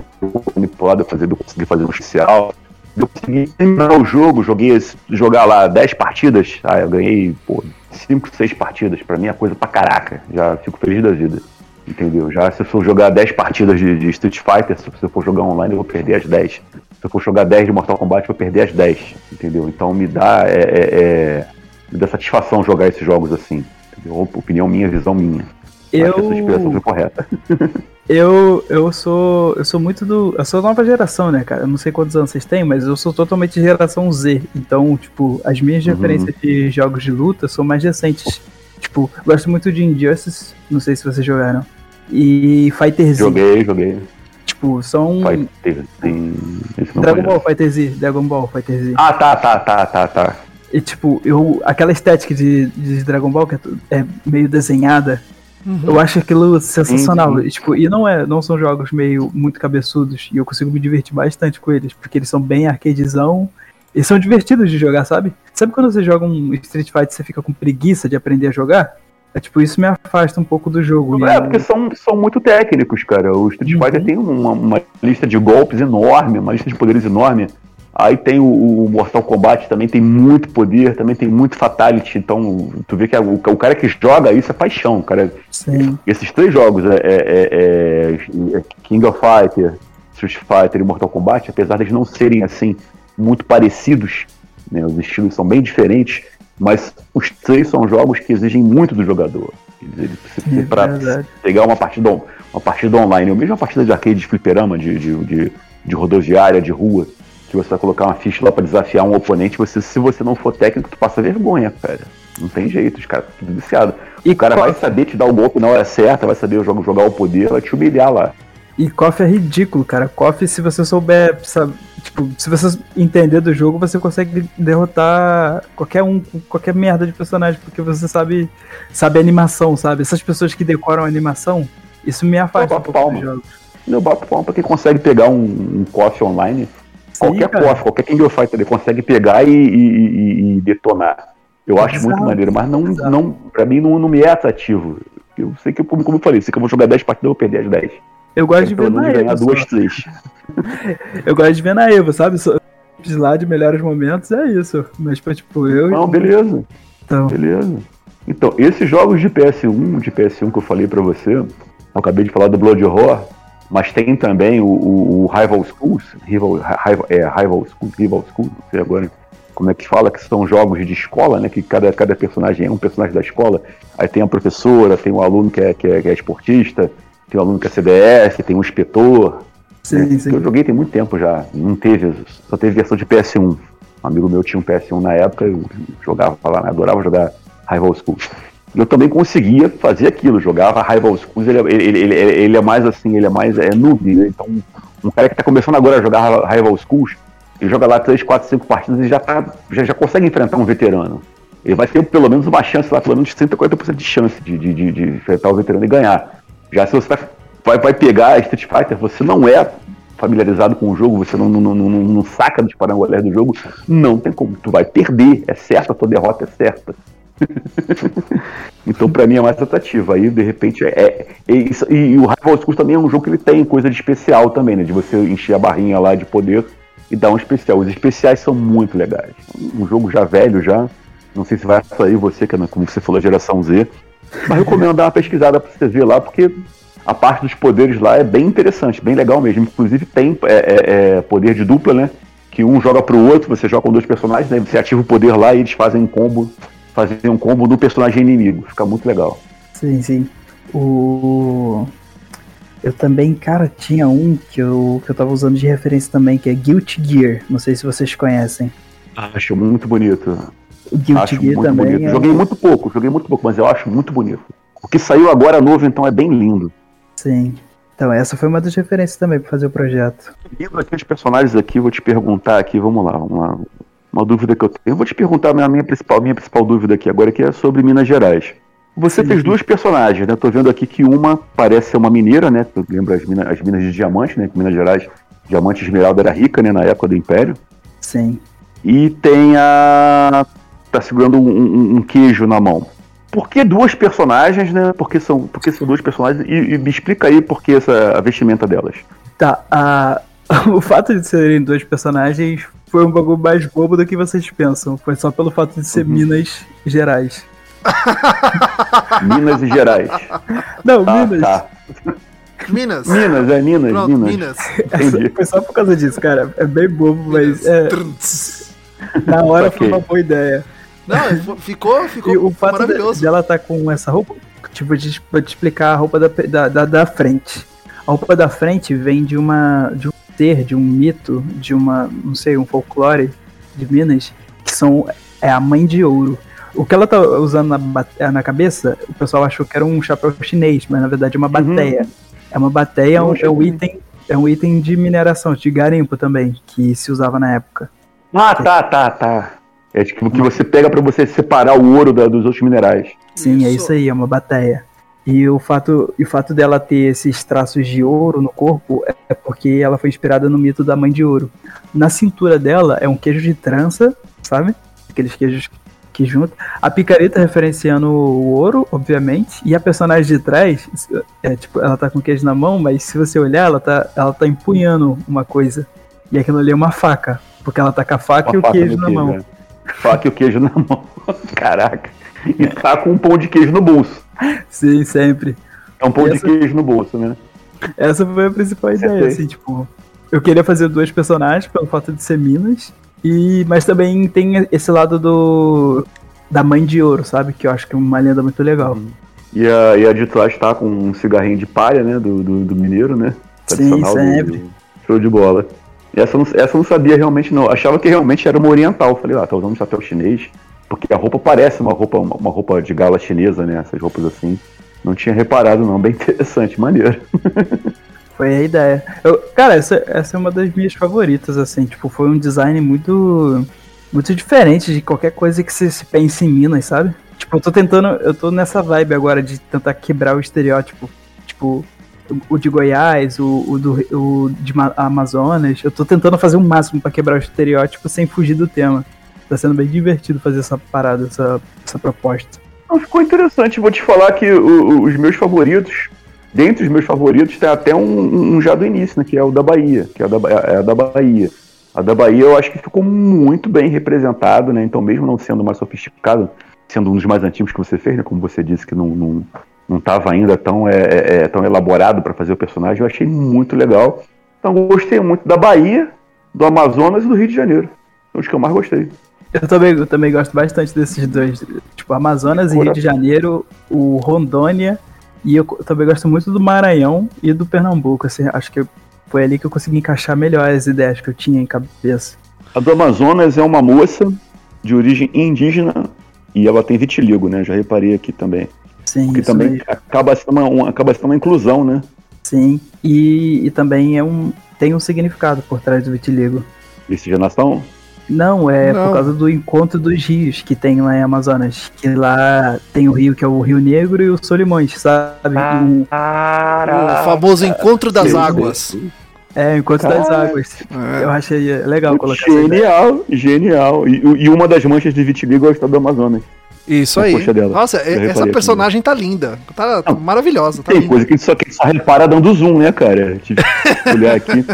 manipular, de fazer, de conseguir fazer um especial. Eu consegui terminar o jogo, joguei jogar lá 10 partidas, ah, eu ganhei, pô, 5, 6 partidas, pra mim é coisa pra caraca, já fico feliz da vida. Entendeu? Já se eu for jogar 10 partidas de, de, Street Fighter, se eu for jogar online, eu vou perder as 10. Se eu for jogar 10 de Mortal Kombat, eu vou perder as 10. Entendeu? Então me dá, é, é, é, me dá satisfação jogar esses jogos assim. Entendeu? Opinião minha, visão minha. Eu... Acho que essa expressão foi correta. eu, eu sou. Eu sou muito do. Eu sou nova geração, né, cara? Eu não sei quantos anos vocês têm, mas eu sou totalmente geração Z. Então, tipo, as minhas uhum. referências de jogos de luta são mais recentes. Tipo, gosto muito de Injustice, não sei se vocês jogaram e Fighter Z. Joguei, joguei. Tipo, são. Fighter Z. Dragon Ball Fighter Z, Dragon Ball Fighter Z. Ah, tá, tá, tá, tá, tá. E tipo, eu, aquela estética de, de Dragon Ball que é, é meio desenhada, uhum. eu acho aquilo sensacional. Sim, sim. E, tipo, e não é, não são jogos meio muito cabeçudos e eu consigo me divertir bastante com eles, porque eles são bem arcadezão e são divertidos de jogar, sabe? Sabe quando você joga um Street Fighter e você fica com preguiça de aprender a jogar? É tipo, isso me afasta um pouco do jogo. É, porque são, são muito técnicos, cara. O Street uhum. Fighter tem uma, uma, lista de golpes enorme, uma lista de poderes enorme. Aí tem o, o, Mortal Kombat, também tem muito poder, também tem muito fatality. Então, tu vê que é, o, o, cara que joga isso é paixão, cara. Sim. Esses três jogos, é, é, é, é King of Fighter, Street Fighter e Mortal Kombat, apesar de não serem assim muito parecidos, né, os estilos são bem diferentes mas os três são jogos que exigem muito do jogador. Ele precisa é para pegar uma partida, uma partida online, ou mesmo uma partida de arcade de fliperama, de, de, de, de rodoviária, de rua, que você vai colocar uma ficha lá para desafiar um oponente, você, se você não for técnico, tu passa vergonha, cara. Não tem jeito, os caras tudo viciado. E o cara vai saber te dar o golpe na hora certa, vai saber jogar, jogar o poder, vai te humilhar lá. E KOF é ridículo, cara. KOF, se você souber, sabe, tipo, se você entender do jogo, você consegue derrotar qualquer um, qualquer merda de personagem, porque você sabe, sabe animação, sabe? Essas pessoas que decoram a animação, isso me afasta um pouco dos jogos. Eu bato palma pra quem consegue pegar um, um KOF online. Sim, qualquer cara. KOF, qualquer King of Fighter, ele consegue pegar e, e, e detonar. Eu acho Exato. muito maneiro, mas não, não, pra mim não, não me é atrativo. Eu sei que, como eu falei, sei que eu vou jogar 10 partidas, eu vou perder as 10. Eu gosto de ver na Evo. Duas, três. eu gosto de ver na Evo, sabe? De lá de melhores momentos é isso. Mas, tipo, eu. Não, beleza. Então. Beleza. Então, esses jogos de PS1, de PS1 que eu falei para você, eu acabei de falar do Blood Horror, mas tem também o, o, o Rival Schools, Rival, Rival, é, Rival Schools, Rival Schools, não sei agora como é que fala, que são jogos de escola, né? Que cada, cada personagem é um personagem da escola. Aí tem a professora, tem o aluno que é, que é, que é esportista, tem um aluno que é CDF, tem um inspetor. Sim, né? sim. Eu joguei tem muito tempo já. Não teve, só teve versão de PS1. Um amigo meu tinha um PS1 na época, eu jogava lá, né? adorava jogar Rival Schools. Eu também conseguia fazer aquilo, jogava Rival Schools, ele, ele, ele, ele, é mais assim, ele é mais é, noob, né? Então, um cara que está começando agora a jogar Rival Schools, ele joga lá 3, 4, 5 partidas e já, tá, já, já consegue enfrentar um veterano. Ele vai ter pelo menos uma chance lá, pelo menos 30, 40% de chance de, de, de, de enfrentar o veterano e ganhar. Já se você vai, vai pegar Street Fighter, você não é familiarizado com o jogo, você não, não, não, não saca dos parangolés do jogo, não tem como. Tu vai perder, é certo, a tua derrota é certa. então, para mim, é mais atrativo. Aí, de repente, é. é, é isso, e, e, o Rival Schools também é um jogo que ele tem coisa de especial também, né? De você encher a barrinha lá de poder e dar um especial. Os especiais são muito legais. Um jogo já velho, já. Não sei se vai sair você, que é, como você falou, geração Z. Mas recomendo dar uma pesquisada para você ver lá, porque a parte dos poderes lá é bem interessante, bem legal mesmo. Inclusive tem é, é, é poder de dupla, né? Que um joga pro outro, você joga com dois personagens, né? Você ativa o poder lá e eles fazem um combo, fazem um combo do personagem inimigo. Fica muito legal. Sim, sim. O. Eu também, cara, tinha um que eu, que eu tava usando de referência também, que é Guilty Gear. Não sei se vocês conhecem. Acho muito bonito. O Guilty acho Gear também. Bonito. É... Joguei muito pouco, joguei muito pouco, mas eu acho muito bonito. O que saiu agora novo, então, é bem lindo. Sim. Então, essa foi uma das referências também para fazer o projeto. Lendo aqui os personagens aqui, vou te perguntar aqui, vamos lá, uma, uma dúvida que eu tenho. Eu vou te perguntar a minha principal, minha principal dúvida aqui agora, que é sobre Minas Gerais. Você Sim. fez duas personagens, né? Tô vendo aqui que uma parece ser uma mineira, né? Lembra as minas, as minas de diamante, né? Minas Gerais, diamante esmeralda era rica, né? Na época do Império. Sim. E tem a tá segurando um, um, um, queijo na mão. Por que duas personagens, né? Porque são, porque são duas personagens. E, e me explica aí por que essa a vestimenta delas. Tá, a, o fato de serem dois personagens foi um bagulho mais bobo do que vocês pensam. Foi só pelo fato de ser uhum. Minas Gerais. Minas e Gerais. Não, tá, Minas. Tá. Minas. Minas, é Minas, Pronto, Minas. Minas. Entendi. Foi só por causa disso, cara. É bem bobo, mas. É... Na hora okay. foi uma boa ideia. Não, ficou, ficou e o fato maravilhoso. De, ela tá com essa roupa, tipo, de, pra te explicar a roupa da, da, da, da frente. A roupa da frente vem de uma. de um ser, de um mito, de uma. não sei, um folclore de Minas, que são. é a mãe de ouro. O que ela tá usando na, na cabeça, o pessoal achou que era um chapéu chinês, mas na verdade é uma uhum. bateia. Uhum. É uma bateia, é um, é um item, é um item de mineração, de garimpo também, que se usava na época. Ah, tá, tá, tá. É tipo que você pega para você separar o ouro da, dos outros minerais. Sim, é isso. é isso aí, é uma bateia. E o fato, e o fato dela ter esses traços de ouro no corpo é porque ela foi inspirada no mito da mãe de ouro. Na cintura dela é um queijo de trança, sabe? Aqueles queijos que juntam. A picareta referenciando o ouro, obviamente. E a personagem de trás, é tipo, ela tá com queijo na mão, mas se você olhar, ela tá, ela tá empunhando uma coisa. E aquilo ali é uma faca. Porque ela tá com a faca uma e o queijo na queijo, mão. É. Faca e o queijo na mão. Caraca. E tá com um pão de queijo no bolso. Sim, sempre. É um pão essa... de queijo no bolso, né? Essa foi a principal ideia, assim, tipo. Eu queria fazer dois personagens pelo fato de ser Minas. E, mas também tem esse lado do da mãe de ouro, sabe? Que eu acho que é uma lenda muito legal. Uhum. E a, e a de trás tá com um cigarrinho de palha, né? Do, do, do mineiro, né? Sim, sempre. Do, show de bola. Essa, essa eu não sabia realmente, não. Achava que realmente era uma oriental. Falei, ah, tá usando um chapéu chinês. Porque a roupa parece uma roupa, uma roupa de gala chinesa, né? Essas roupas assim. Não tinha reparado, não. Bem interessante, maneiro. Foi a ideia. Eu, cara, essa, essa é uma das minhas favoritas, assim. Tipo, foi um design muito. Muito diferente de qualquer coisa que se, se pense em Minas, sabe? Tipo, eu tô tentando. Eu tô nessa vibe agora de tentar quebrar o estereótipo. Tipo, o de Goiás, o, o, do, o de Amazonas. Eu tô tentando fazer o máximo para quebrar o estereótipo sem fugir do tema. Tá sendo bem divertido fazer essa parada, essa, essa proposta. Ficou interessante. Vou te falar que o, os meus favoritos, dentre os meus favoritos, tem até um, um, já do início, né? Que é o da Bahia. Que é, da, é a da Bahia. A da Bahia eu acho que ficou muito bem representado, né? Então, mesmo não sendo mais sofisticado, sendo um dos mais antigos que você fez, né? Como você disse que não, não, não estava ainda tão, é, é, é, tão elaborado para fazer o personagem, eu achei muito legal. Então, gostei muito da Bahia, do Amazonas e do Rio de Janeiro. São os que eu mais gostei. Eu também, eu também gosto bastante desses dois. Tipo, Amazonas e Rio de Janeiro, o Rondônia. E eu também gosto muito do Maranhão e do Pernambuco. Assim, acho que foi ali que eu consegui encaixar melhor as ideias que eu tinha em cabeça. A do Amazonas é uma moça de origem indígena e ela tem vitiligo, né? Já reparei aqui também. Sim, que também acaba sendo uma, um, acaba sendo uma inclusão, né? Sim, e, e também é um, tem um significado por trás do vitiligo. Miscigenação? Não, é Não. por causa do encontro dos rios que tem lá em Amazonas. Que lá tem o rio que é o Rio Negro e o Solimões, sabe? Ah, o famoso encontro das águas. É, encontro das águas. É. Eu achei legal colocar Genial, genial. E, e, uma das manchas de vitiligo é o estado do Amazonas. Isso aí. Nossa, essa personagem tá linda. Tá, tá maravilhosa. Tá tem linda. coisa que só, que só repara dando zoom, né, cara? Tive que olhar aqui.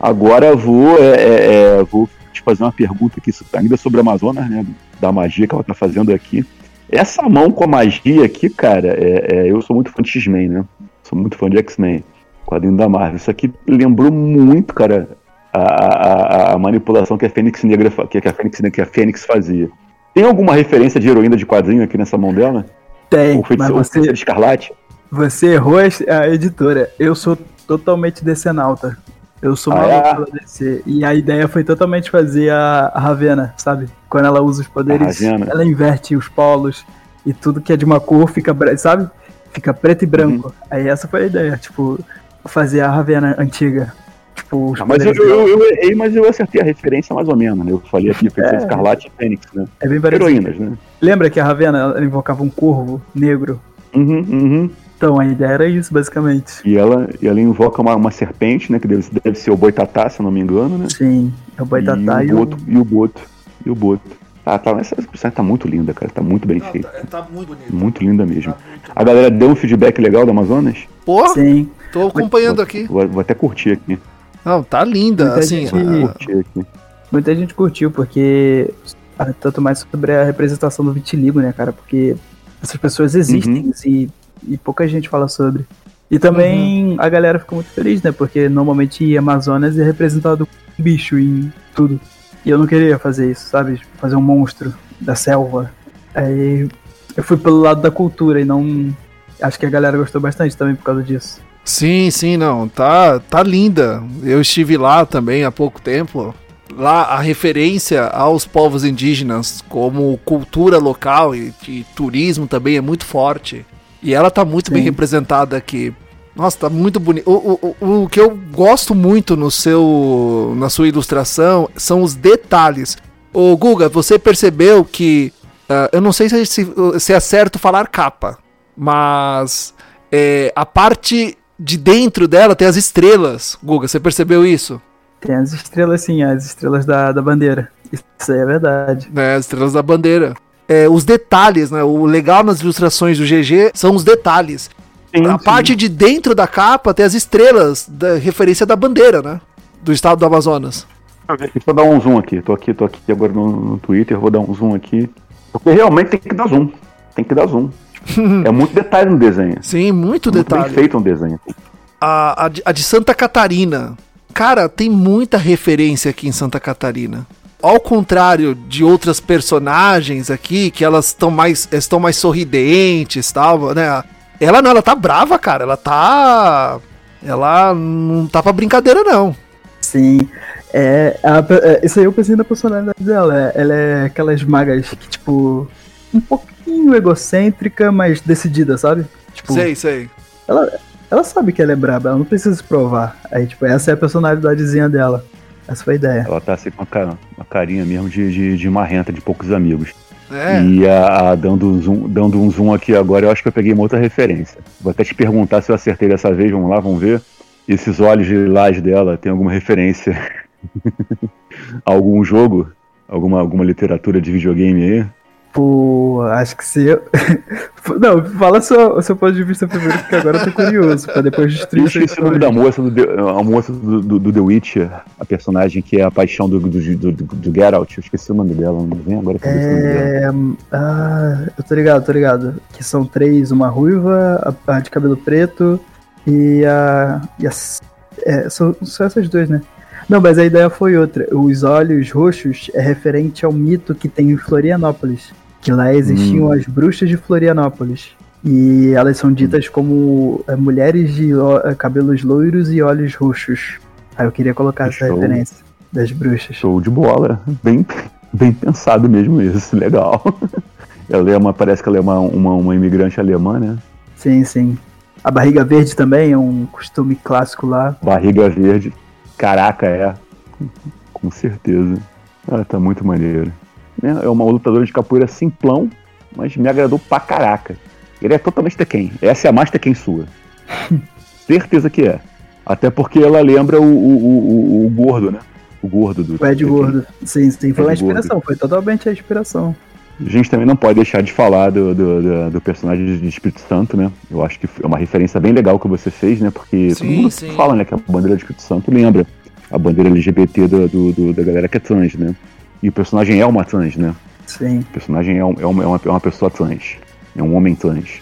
Agora vou, é, é, é, vou te fazer uma pergunta aqui, ainda sobre a Amazonas, né? Da magia que ela tá fazendo aqui. Essa mão com a magia aqui, cara, é, é, eu sou muito fã de X-Men, né? Sou muito fã de X-Men, quadrinho da Marvel. Isso aqui lembrou muito, cara, a, a, a, manipulação que a Fênix Negra que a Fênix, que a Fênix fazia. Tem alguma referência de heroína de quadrinho aqui nessa mão dela? Tem. Ou feiticeiro, mas você, de Escarlate? Você errou a editora. Eu sou totalmente decenalta. Eu sou maluco ah, é? pela DC. E a ideia foi totalmente fazer a, a Ravena, sabe? Quando ela usa os poderes, ela inverte os polos e tudo que é de uma cor fica, sabe? Fica preto e branco. Uhum. Aí essa foi a ideia, tipo, fazer a Ravena antiga. Tipo, ah, mas eu, eu, eu, errei, mas eu acertei a referência mais ou menos, né? Eu falei aqui, foi é, Escarlate e Fênix, né? É bem parecido. Heroínas, né? Lembra que a Ravena invocava um corvo negro? Uhum, uhum. Então, a ideia era isso, basicamente. E ela, e ela invoca uma, uma serpente, né? Que deve, deve ser o Boitatá, se eu não me engano, né? Sim, é o Boitatá e, e o, Boto, e o Boto. E o Boto. Ah, tá, essa personagem tá muito linda, cara. Tá muito bem feita. Tá, tá, muito bonita. Muito linda mesmo. Tá muito a galera deu um feedback legal do Amazonas? Pô, Sim. Tô acompanhando vou, aqui. Vou, vou, até curtir aqui. Não, tá linda. Muita assim, gente, Muita gente curtiu, porque tanto mais sobre a representação do vitiligo, né, cara? Porque essas pessoas existem uhum. e, e pouca gente fala sobre. E também uhum. a galera ficou muito feliz, né? Porque normalmente Amazonas é representado com bicho em tudo. E eu não queria fazer isso, sabe? Fazer um monstro da selva. Aí eu fui pelo lado da cultura e não. Acho que a galera gostou bastante também por causa disso. Sim, sim, não. Tá, tá linda. Eu estive lá também há pouco tempo. Lá a referência aos povos indígenas como cultura local e, e turismo também é muito forte. E ela tá muito sim. bem representada aqui. Nossa, tá muito bonito. O, o, o que eu gosto muito no seu, na sua ilustração são os detalhes. Ô Guga, você percebeu que. Uh, eu não sei se, se, se, é certo falar capa, mas é, a parte de dentro dela tem as estrelas. Guga, você percebeu isso? Tem as estrelas, sim, as estrelas da, da bandeira. Isso aí é verdade. É, as estrelas da bandeira. É, os detalhes, né? O legal nas ilustrações do GG são os detalhes. Sim, a sim. parte de dentro da capa tem as estrelas da referência da bandeira, né? Do estado do Amazonas. Vou dar um zoom aqui. Tô aqui, tô aqui agora no, no Twitter, vou dar um zoom aqui. Porque realmente tem que dar zoom. Tem que dar zoom. é muito detalhe no desenho. Sim, muito, muito detalhe. Bem feito um desenho. A, a, a de Santa Catarina. Cara, tem muita referência aqui em Santa Catarina ao contrário de outras personagens aqui, que elas estão mais, estão mais sorridentes, tal, né? Ela não, ela tá brava, cara. Ela tá. Ela não tá pra brincadeira, não. Sim. É, a, é, isso aí eu pensei na personalidade dela. É, ela é aquelas magas que, tipo, um pouquinho egocêntrica, mas decidida, sabe? Tipo, sei, sei. Ela, ela sabe que ela é braba, ela não precisa se provar. Aí, tipo, essa é a personalidadezinha dela. Essa foi a ideia. Ela tá assim com uma carinha mesmo de, de, de marrenta de poucos amigos. É. E a, a, dando, um zoom, dando um zoom aqui agora, eu acho que eu peguei uma outra referência. Vou até te perguntar se eu acertei dessa vez, vamos lá, vamos ver. Esses olhos de lilás dela tem alguma referência a algum jogo? Alguma, alguma literatura de videogame aí? Pô, acho que se eu. Não, fala seu, seu ponto de vista primeiro, porque agora eu tô curioso, pra depois destruir Eu esqueci o nome da moça, do, a moça do, do, do, The Witcher, a personagem que é a paixão do, do, do, do Geralt. Eu esqueci o nome dela, não vem agora é... Ah, eu tô ligado, tô ligado. Que são três, uma ruiva, a, a de cabelo preto e a. E a é, são, são essas duas, né? Não, mas a ideia foi outra. Os olhos roxos é referente ao mito que tem em Florianópolis que lá existiam hum. as bruxas de Florianópolis. E elas são ditas como é, mulheres de é, cabelos loiros e olhos roxos. Aí eu queria colocar essa Show. referência das bruxas. Show de bola. Bem, bem pensado mesmo isso. Legal. Ela é uma, parece que ela é uma, uma, uma imigrante alemã, né? Sim, sim. A barriga verde também é um costume clássico lá. Barriga verde. Caraca, é. Com certeza. Ah, tá muito maneiro. Né? É uma lutadora de capoeira simplão, mas me agradou pra caraca. Ele é totalmente Tekken. Essa é a mais Tekken sua. Certeza que é. Até porque ela lembra o, o, o, o gordo, né? O gordo do. O Ed Gordo. Sim, sim. Foi uma inspiração. Gordo. Foi totalmente a inspiração. A gente também não pode deixar de falar do, do, do, do, personagem de Espírito Santo, né? Eu acho que é uma referência bem legal que você fez, né? Porque sim, todo mundo sim. fala, né? Que a bandeira de Espírito Santo lembra a bandeira LGBT do, do, da galera que é trans, né? E o personagem é uma trans, né? Sim. O personagem é, um, é, uma, é uma pessoa trans. É um homem trans.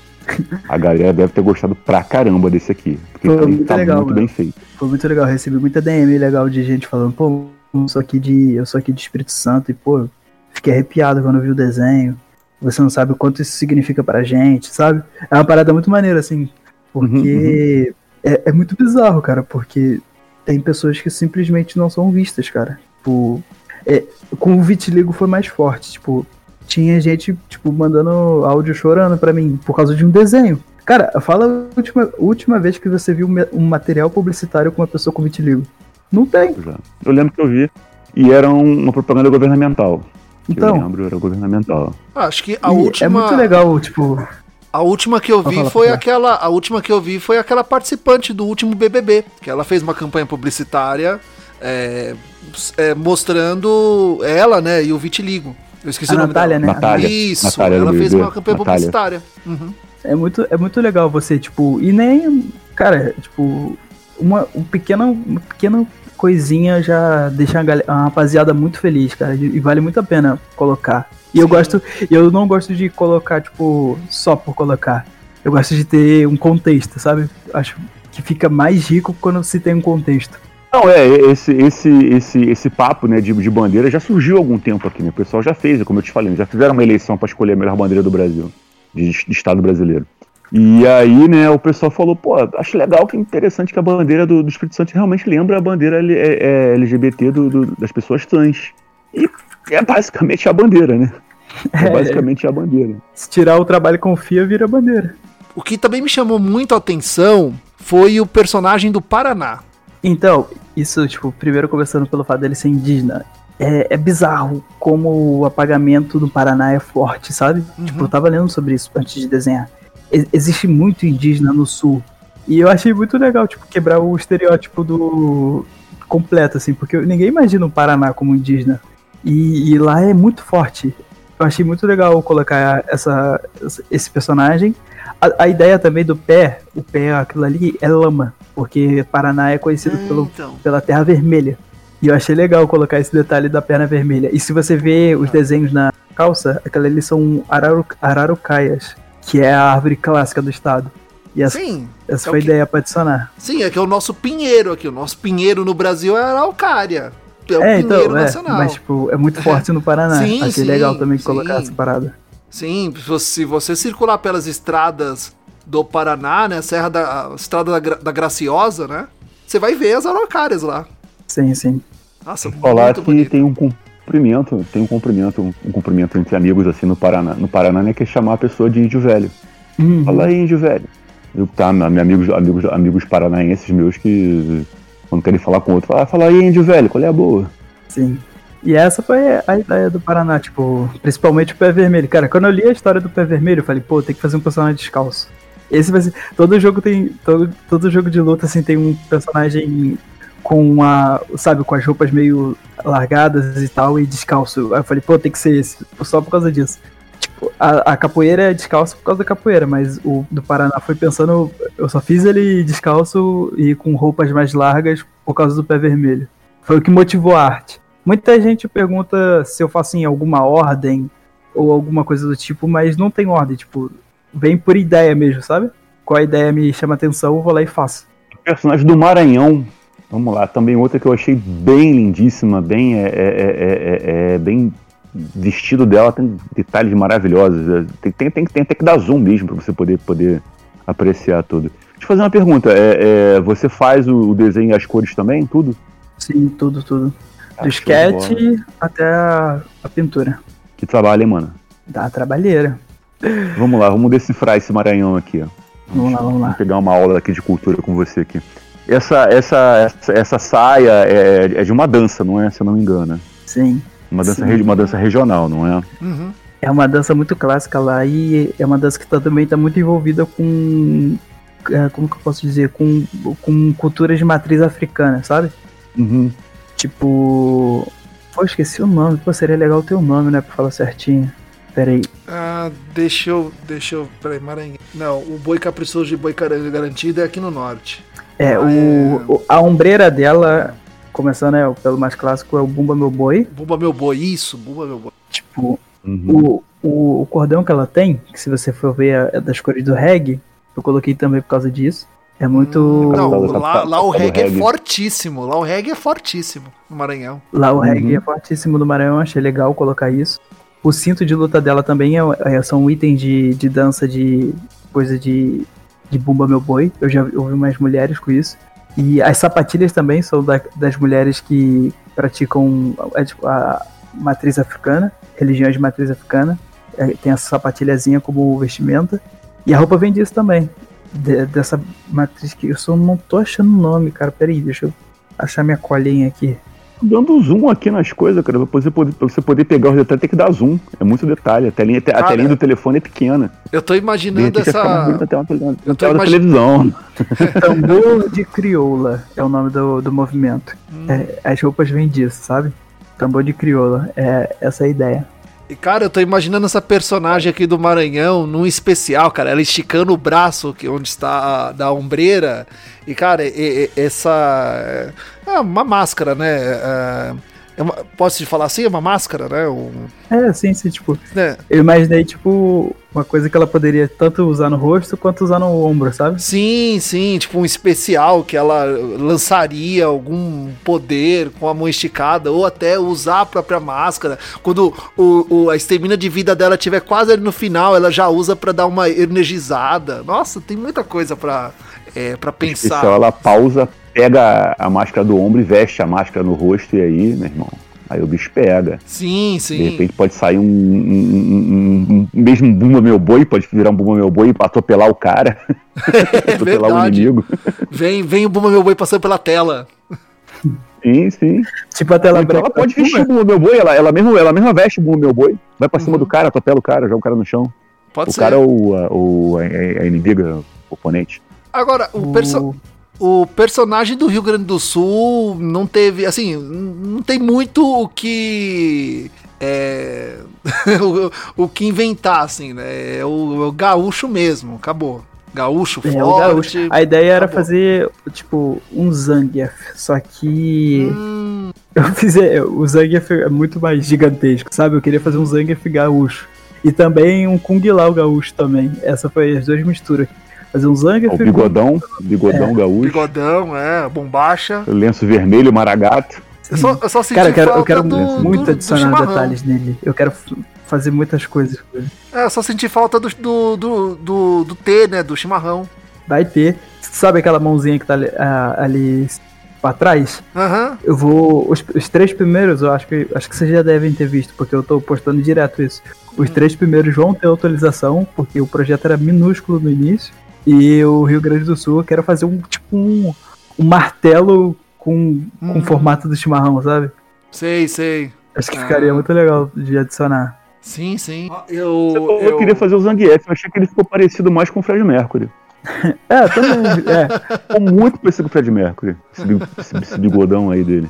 A galera deve ter gostado pra caramba desse aqui. Porque Foi muito tá legal, muito bem feito. Foi muito legal. Recebi muita DM legal de gente falando, pô, eu sou aqui de. Eu sou aqui de Espírito Santo e, pô, fiquei arrepiado quando vi o desenho. Você não sabe o quanto isso significa pra gente, sabe? É uma parada muito maneira, assim. Porque uhum, uhum. É, é muito bizarro, cara, porque tem pessoas que simplesmente não são vistas, cara. Tipo, é, com o vitiligo foi mais forte, tipo, tinha gente, tipo, mandando áudio chorando para mim por causa de um desenho. Cara, fala a última, última vez que você viu um material publicitário com uma pessoa com vitiligo. Não tem. Eu lembro que eu vi. E era uma propaganda governamental. então. Eu lembro, era governamental. Acho que a última. É muito legal, tipo. A última que eu vi foi aquela. A última que eu vi foi aquela participante do último BBB. Que ela fez uma campanha publicitária é, é, mostrando ela, né, e o vitiligo. Eu esqueci a o nome Natália, dela. né? Natália. Isso, Natália ela fez uma campanha Natália. publicitária. Uhum. É muito, é muito legal você, tipo, e nem, cara, tipo, uma, um pequena, uma pequena coisinha já deixa a, rapaziada muito feliz, cara, e vale muito a pena colocar. E eu Sim. gosto, eu não gosto de colocar, tipo, só por colocar. Eu gosto de ter um contexto, sabe? Acho que fica mais rico quando se tem um contexto. Não, é, esse, esse, esse, esse papo né, de, de bandeira já surgiu há algum tempo aqui, né? O pessoal já fez, como eu te falei, já fizeram uma eleição para escolher a melhor bandeira do Brasil, de, de Estado brasileiro. E aí, né, o pessoal falou, pô, acho legal, que interessante que a bandeira do, do Espírito Santo realmente lembra a bandeira L- é- é LGBT do- do- das pessoas trans. E é basicamente a bandeira, né? É, É. basicamente a bandeira. Se tirar o trabalho com fia, vira bandeira. O que também me chamou muito a atenção foi o personagem do Paraná. Então, isso, tipo, primeiro começando pelo fato dele ser indígena. É, é bizarro como o apagamento no Paraná é forte, sabe? Tipo, eu tava lendo sobre isso antes de desenhar. E- existe muito indígena no sul. E eu achei muito legal, tipo, quebrar o estereótipo do completo, assim, porque ninguém imagina o Paraná como indígena. E, e lá é muito forte. Eu achei muito legal colocar essa, esse personagem. A, a ideia também do pé, o pé, aquilo ali, é lama. Porque Paraná é conhecido pelo, Então. pela Terra Vermelha. E eu achei legal colocar esse detalhe da perna vermelha. E se você vê os desenhos na calça, aquelas ali são araru, ararucaias, que é a árvore clássica do estado. E essa, Sim, essa é foi a que- ideia pra adicionar. sim, é que é o nosso pinheiro aqui. O nosso pinheiro no Brasil é a araucária. É o É, pinheiro então, é, nacional. mas tipo, é muito forte no Paraná. Sim, achei sim, legal também sim. colocar essa parada. Sim, se você- circular pelas estradas do Paraná, né? Serra da a estrada da, Gra- da Graciosa, né? Você vai ver as araucárias lá. Sim, sim. Nossa, Falar que bonito. tem um cumprimento, tem um cumprimento, um cumprimento entre amigos assim no Paraná. No Paraná, né, que é chamar a pessoa de índio velho. Uhum. Fala aí, índio velho. Eu, tá, meus amigos, amigos, amigos paranaenses meus que quando querem falar com outro, fala, ah, fala aí, índio velho, qual é a boa? Sim. E essa foi a ideia do Paraná, tipo, principalmente o pé vermelho. Cara, quando eu li a história do pé vermelho, eu falei, pô, tem que fazer um personagem descalço. Esse vai ser. Todo jogo tem. Todo, todo jogo de luta, assim, tem um personagem com a. Sabe, com as roupas meio largadas e tal, e descalço. Aí eu falei, pô, tem que ser esse. Só por causa disso. Tipo, a, a capoeira é descalço por causa da capoeira, mas o do Paraná foi pensando. Eu só fiz ele descalço e com roupas mais largas por causa do pé vermelho. Foi o que motivou a arte. Muita gente pergunta se eu faço em alguma ordem ou alguma coisa do tipo, mas não tem ordem, tipo, vem por ideia mesmo, sabe? Qual a ideia me chama atenção, eu vou lá e faço. Personagem do Maranhão. Vamos lá, também outra que eu achei bem lindíssima, bem é, é, é, é- é bem vestido dela tem detalhes maravilhosos. é, Tem, tem, tem, tem até que dar zoom mesmo para você poder, poder apreciar tudo. Deixa eu fazer uma pergunta. É, é, você faz o, o desenho e as cores também, tudo? Sim, tudo, tudo. Do sketch até a, a pintura. Que trabalho, hein, mano? Dá trabalheira. Vamos lá, vamos decifrar esse Maranhão aqui, ó. Vamos lá, vamos lá. Vou pegar uma aula aqui de cultura com você aqui. Essa, essa, essa, essa saia é, é de uma dança, não é? Se eu não me engano. Sim. Uma dança, Sim. re- uma dança regional, não é? Uhum. É uma dança muito clássica lá e é uma dança que tá- também está muito envolvida com. é, Como que eu posso dizer? Com, com culturas de matriz africana, sabe? Uhum. Tipo. Pô, esqueci o nome. Pô, seria legal ter o nome, né? Pra falar certinho. Pera aí. Ah, deixa eu. Deixa eu. Peraí, Maranhão. Não, o boi caprichoso de boi garantido é aqui no norte. É, Ah, o, o- a ombreira dela, começando né, pelo mais clássico, é o Bumba Meu Boi. Bumba meu boi, isso, bumba meu boi. Tipo, Uhum. o, o, o cordão que ela tem, que se você for ver é das cores do reggae, eu coloquei também por causa disso. É muito. Não, lá, lá o do reggae é reggae. fortíssimo. Lá o reggae é fortíssimo no Maranhão. Lá o reggae Uhum. é fortíssimo do Maranhão, achei legal colocar isso. O cinto de luta dela também é, é- são itens de, de dança de coisa de, de Bumba Meu Boi. Eu já ouvi mais mulheres com isso. E as sapatilhas também são da- das mulheres que praticam é, tipo, a matriz africana, religiões de matriz africana. É, tem essa sapatilhazinha como vestimenta. E a roupa vem disso também. De- dessa matriz que eu só não tô achando o nome, cara. Peraí, deixa eu achar minha colinha aqui. Dando zoom aqui nas coisas, cara. Pra você poder, pra você poder pegar os detalhes, tem que dar zoom. É muito detalhe. A telinha, a telinha do telefone é pequena. Eu tô imaginando essa. até uma, tele- Eu na tô tela da imagi- televisão. Tambor de crioula é o nome do, do movimento. Hum. É, as roupas vêm disso, sabe? Tambor de crioula. É essa é a ideia. E, cara, eu tô imaginando essa personagem aqui do Maranhão num especial, cara. Ela esticando o braço que, onde está a, da ombreira. E, cara, e, e, essa. É uma máscara, né? É, é uma, posso te falar assim? É uma máscara, né? Um... É, sim, sim. Tipo, é. eu imaginei, tipo, uma coisa que ela poderia tanto usar no rosto quanto usar no ombro, sabe? Sim, sim. Tipo, um especial que ela lançaria algum poder com a mão esticada ou até usar a própria máscara. Quando o, o a estamina de vida dela tiver quase ali no final, ela já usa para dar uma energizada. Nossa, tem muita coisa pra, é, pra pensar. Especial, ela pausa, pega a máscara do ombro e veste a máscara no rosto, e aí, meu irmão, aí o bicho pega. Sim, sim. De repente pode sair um, um, um, um mesmo Bumba Meu Boi, pode virar um Bumba Meu Boi e atropelar o cara. É atropelar o inimigo. Vem, vem o Bumba Meu Boi passando pela tela. Sim, sim. Tipo a tela então ela pode vestir o Bumba Meu Boi, ela, ela, mesmo, ela mesma veste o Bumba Meu Boi, vai pra cima uhum. do cara, atropela o cara, joga o cara no chão. Pode o ser. O cara é o, a, o, a, a inimiga, o oponente. Agora, o, perso o personagem do Rio Grande do Sul não teve, assim, não tem muito o que. É, o, o, que inventar, assim, né? É o, é o gaúcho mesmo, acabou. Gaúcho, é, forte. Gaúcho. A ideia era acabou. fazer, tipo, um Zangief, só que. Hum. Eu fiz. É, o Zangief é muito mais gigantesco, sabe? Eu queria fazer um Zangief gaúcho. E também um Kung Lao gaúcho também. Essa foi as duas misturas. Fazer um Zanga. O bigodão, bigodão é. gaúcho. Bigodão, é, bombacha. O lenço vermelho, maragato. Eu só, eu só senti Cara, eu quero, eu quero do, muito do, adicionar do detalhes nele. Eu quero fazer muitas coisas com ele. É, eu só senti falta do, do, do, do, do T, né? Do chimarrão. Vai ter. Sabe aquela mãozinha que tá ali, ali pra trás? Uhum. Eu vou. Os, os, três primeiros, eu acho que acho que vocês já devem ter visto, porque eu tô postando direto isso. Os hum. três primeiros vão ter atualização, porque o projeto era minúsculo no início. E o Rio Grande do Sul, eu quero fazer um tipo um, um martelo com, com hum. formato do chimarrão, sabe? Sei, sei. Acho que ah. ficaria muito legal de adicionar. Sim, sim. Eu, eu, eu queria fazer o Zangief, eu achei que ele ficou parecido mais com o Fred Mercury. é, também. É. Ficou muito parecido com o Fred Mercury, esse, esse bigodão aí dele.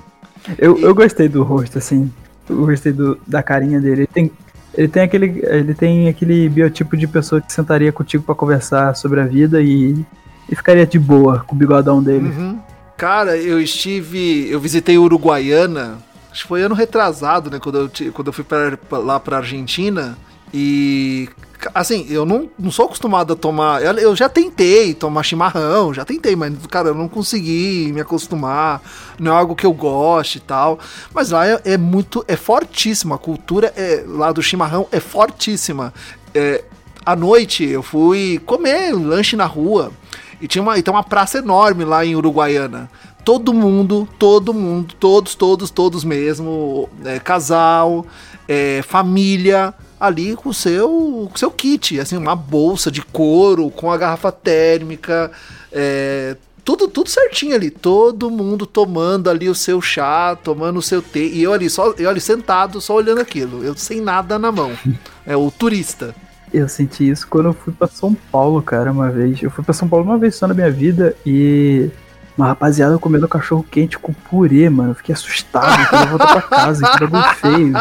Eu, eu gostei do rosto, assim. Eu gostei do, da carinha dele. Tem, ele tem aquele, ele tem aquele biotipo de pessoa que sentaria contigo para conversar sobre a vida e, e ficaria de boa com o bigodão dele. Uhum. Cara, eu estive, eu visitei Uruguaiana, acho que foi ano retrasado, né, quando eu, quando eu fui pra, lá para Argentina e assim, eu não, não sou acostumado a tomar. Eu, eu, já tentei tomar chimarrão, já tentei, mas, cara, eu não consegui me acostumar. Não é algo que eu goste e tal. Mas lá é, é muito. É fortíssima. A cultura é, lá do chimarrão é fortíssima. É, à noite eu fui comer lanche na rua. E tinha uma, e tem uma praça enorme lá em Uruguaiana. Todo mundo, todo mundo, todos, todos, todos mesmo, é, casal, é, família, ali com o seu, com seu kit, assim, uma bolsa de couro com a garrafa térmica, é, tudo, tudo certinho ali, todo mundo tomando ali o seu chá, tomando o seu tê, e eu ali só, eu ali sentado, só olhando aquilo, eu sem nada na mão. É o turista. Eu senti isso quando eu fui para São Paulo, cara, uma vez. Eu fui para São Paulo uma vez só na minha vida e uma rapaziada comendo cachorro quente com purê, mano. Eu fiquei assustado eu voltar pra casa, que bagulho feio.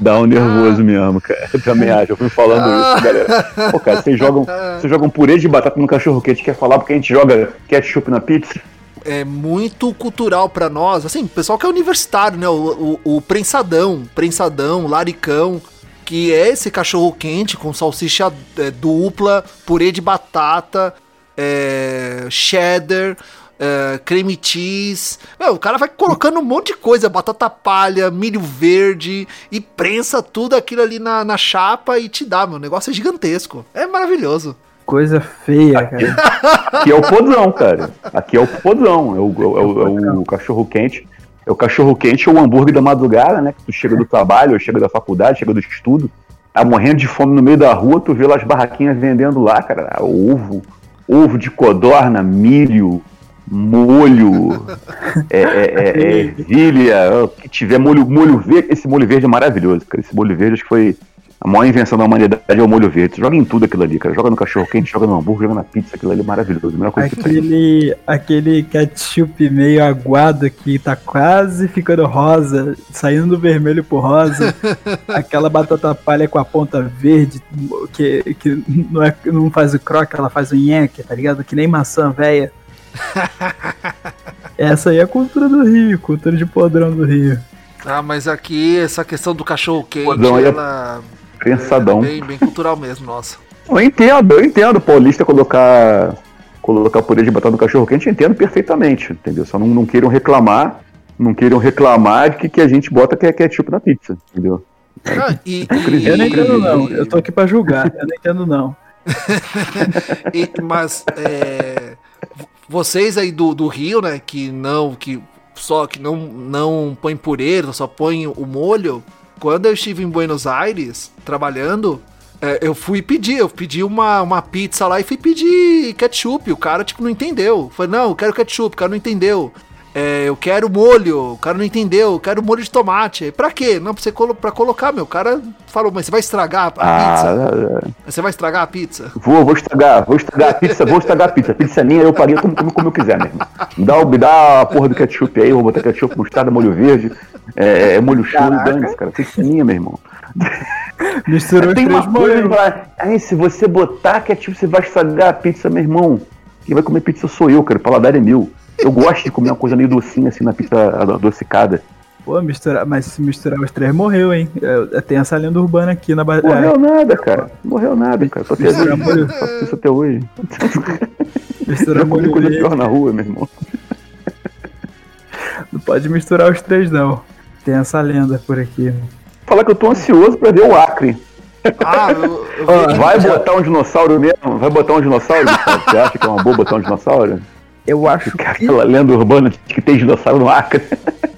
Dá um nervoso mesmo, cara. Eu também acho. Eu fui falando isso, galera. Pô, cara, vocês jogam, vocês jogam purê de batata no cachorro quente, quer falar porque a gente joga ketchup na pizza? é muito cultural para nós. Assim, pessoal que é universitário, né? O, o, o, prensadão, prensadão, laricão, que é esse cachorro quente com salsicha é, dupla, purê de batata, é, cheddar, uh, creme cheese. Meu, o cara vai colocando um monte de coisa, batata palha, milho verde e prensa tudo aquilo ali na, na chapa e te dá, meu. O negócio é gigantesco. É maravilhoso. Coisa feia, cara. Aqui é o podrão, cara. Aqui é o podrão. É o, é o, é o cachorro quente. É o cachorro quente ou o hambúrguer da madrugada, né? Que tu chega do trabalho, ou chega da faculdade, chega do estudo, tá morrendo de fome no meio da rua, tu vê lá as barraquinhas vendendo lá, cara, ovo, ovo de codorna, milho, molho, é, é, é, ervilha, que tiver molho, molho verde. Esse molho verde é maravilhoso, cara. Esse molho verde acho que foi A maior invenção da humanidade é o molho verde. Joga em tudo aquilo ali, cara. Joga no cachorro quente, joga no hambúrguer, joga na pizza, aquilo ali é maravilhoso. melhor coisa aquele, que aquele ketchup meio aguado que tá quase ficando rosa, saindo do vermelho pro rosa. aquela batata palha com a ponta verde, que, que não, é, não faz o croque, ela faz o nheque, tá ligado? Que nem maçã velha. Essa aí é a cultura do Rio, cultura de podrão do Rio. Ah, mas aqui essa questão do cachorro quente, podrão é ela. É Pensadão. É bem, bem cultural mesmo, nossa. Eu entendo, eu entendo paulista colocar colocar purê de batata no cachorro quente, eu entendo perfeitamente, entendeu? Só não, não queiram reclamar, não queiram reclamar de que, que a gente bota que é ketchup na pizza, entendeu? Ah, e, e, eu não entendo não, eu tô aqui pra julgar, eu não entendo não. e, mas é, vocês aí do, do Rio, né, que não, que só que não, não põe purê, só põe o molho, quando eu estive em Buenos Aires trabalhando, é, eu fui pedir, eu pedi uma, uma pizza lá e fui pedir ketchup. O cara, tipo, não entendeu. Falei, não, eu quero ketchup, o cara não entendeu. É, eu quero molho, o cara não entendeu, eu quero molho de tomate. Pra quê? Não, pra, você colo pra colocar, meu. O cara falou, mas você vai estragar a ah, pizza? É, é. Você vai estragar a pizza? Vou, vou estragar, vou estragar a pizza, vou estragar a pizza. Pizza é minha, eu paguei como, como, como eu quiser mesmo. Me dá, me dá a porra do ketchup aí, eu vou botar ketchup, mostarda, molho verde. É, é molho show, dane cara. Pizzaninha, meu irmão. Misturou Tem uma coisa aí, se você botar ketchup, você vai estragar a pizza, meu irmão. Quem vai comer pizza sou eu, cara. O paladar é meu. Eu gosto de comer uma coisa meio docinha assim na pizza adocicada. Pô, misturar, mas se misturar os três morreu, hein? Tem essa lenda urbana aqui na Bahia. Morreu nada, cara. Morreu nada, cara. Tô misturar molho. isso até hoje. Misturar molho. coisa pior na rua, meu irmão. Não pode misturar os três, não. Tem essa lenda por aqui. Falar que eu tô ansioso pra ver o Acre. Ah, eu, eu vai botar um dinossauro mesmo? Vai botar um dinossauro? Você acha que é uma boa botar um dinossauro? Eu acho que. Aquela lenda urbana de que tem dinossauro no Acre.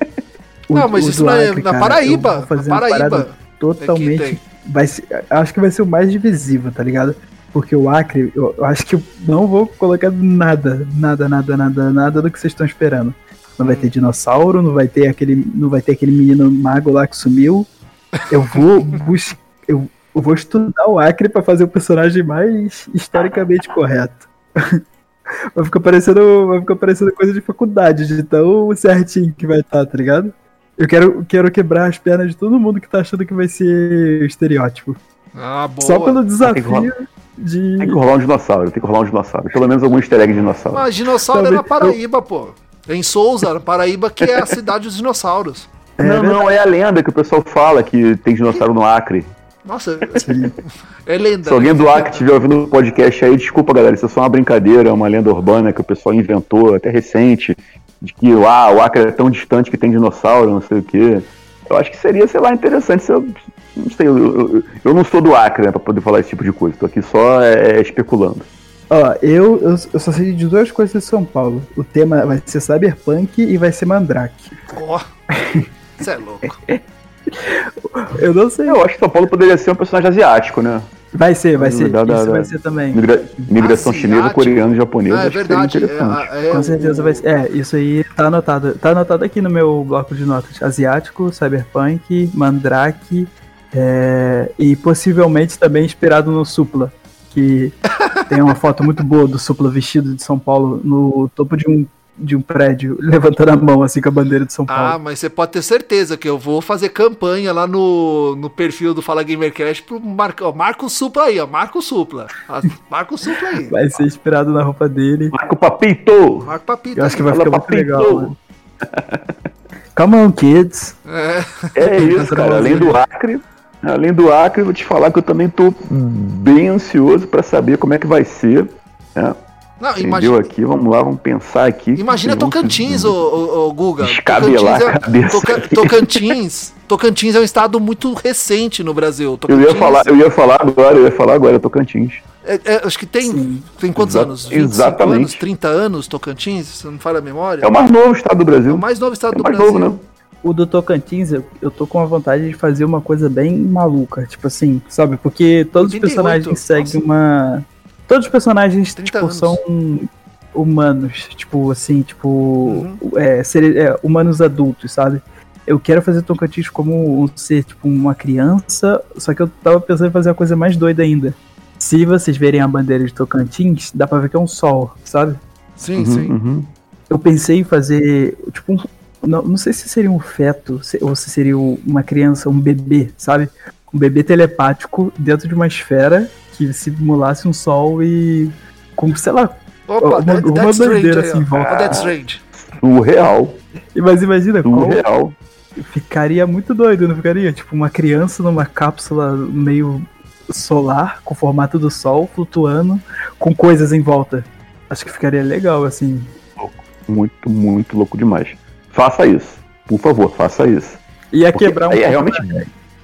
Não, mas isso é Acre, na cara, Paraíba. Na Paraíba. Totalmente. É vai ser, acho que vai ser o mais divisivo, tá ligado? Porque o Acre, eu, eu acho que eu não vou colocar nada, nada, nada, nada, nada do que vocês estão esperando. Não vai ter dinossauro, não vai ter aquele, não vai ter aquele menino mago lá que sumiu. Eu vou buscar, eu, eu vou estudar o Acre para fazer o personagem mais historicamente correto. Vai ficar parecendo, vai ficar parecendo coisa de faculdade, de tão certinho que vai estar, tá, tá ligado? Eu quero, quero quebrar as pernas de todo mundo que tá achando que vai ser estereótipo. Ah, boa. Só pelo desafio de. Tem que rolar um dinossauro, tem que rolar um dinossauro. Pelo menos algum easter egg de dinossauro. Mas dinossauro Talvez... é na Paraíba, pô. Em Souza, Paraíba, que é a cidade dos dinossauros. É não, não, é a lenda que o pessoal fala que tem dinossauro no Acre. Nossa, é lenda. Se alguém do Acre estiver ouvindo o podcast aí, desculpa, galera, isso é só uma brincadeira, é uma lenda urbana que o pessoal inventou, até recente, de que ah, o Acre é tão distante que tem dinossauro, não sei o quê. Eu acho que seria, sei lá, interessante se eu. Não sei, eu, eu, eu não sou do Acre, né, pra poder falar esse tipo de coisa. Tô aqui só é, especulando. Ó, eu, eu, eu, só sei de duas coisas de São Paulo. O tema vai ser Cyberpunk e vai ser Mandrake. Ó, você é louco. Eu não sei. Eu acho que São Paulo poderia ser um personagem asiático, né? Vai ser, vai ser. Da, Isso da, vai ser também. Migra migração asiático? chinesa, coreano, japonês. Ah, é verdade. É, é, Com certeza vai ser. É, isso aí tá anotado. Tá anotado aqui no meu bloco de notas. Asiático, Cyberpunk, Mandrake é, e possivelmente também inspirado no Supla que tem uma foto muito boa do Supla vestido de São Paulo no topo de um, de um prédio, levantando a mão assim com a bandeira de São Paulo. Ah, mas você pode ter certeza que eu vou fazer campanha lá no, no perfil do Fala Gamercast pro Marco, Marco Supla aí, ó. Marco Supla. Marco Supla aí. Vai ser inspirado na roupa dele. Marco Papito! Marco Papito. Eu acho que vai ficar muito legal. Come on, kids. É, é isso, cara. Além do Acre, Além do Acre, vou te falar que eu também estou bem ansioso para saber como é que vai ser. Né? Não, imagina... aqui, vamos lá, vamos pensar aqui. Imagina Tocantins, ô, ô, ô, Guga. Descabelar Tocantins, é, a cabeça. Toca, Tocantins, Tocantins é um estado muito recente no Brasil. Tocantins... Eu ia falar, eu ia falar agora, eu ia falar agora, Tocantins. É, é, acho que tem, tem quantos Exa anos? 25 exatamente. anos, 30 anos, Tocantins, se não falha a memória. É o mais novo estado do Brasil. É o mais novo estado é do Brasil. Novo, né? o do Tocantins, eu, eu tô com a vontade de fazer uma coisa bem maluca. Tipo assim, sabe? Porque todos 88, os personagens seguem uma. Todos os personagens, tipo, anos. são humanos. Tipo, assim, tipo. Uhum. É, ser, é, humanos adultos, sabe? eu quero fazer Tocantins como ser tipo uma criança, só que eu tava pensando em fazer uma coisa mais doida ainda. Se vocês verem a bandeira de Tocantins, dá pra ver que é um sol, sabe? Sim, uhum, sim. Uhum. Eu pensei em fazer, tipo, um, não, não sei se seria um feto ou se seria uma criança, um bebê, sabe? Um bebê telepático dentro de uma esfera que simulasse um sol e. Como, sei lá. Opa, uma, that, uma bandeira assim em volta. that's strange. Surreal. Mas imagina, Surreal. Ficaria muito doido, não ficaria? Tipo, uma criança numa cápsula meio solar, com o formato do sol, flutuando, com coisas em volta. Acho que ficaria legal, assim. Muito, muito louco demais. Faça isso. Por favor, faça isso. Ia Porque quebrar um é, realmente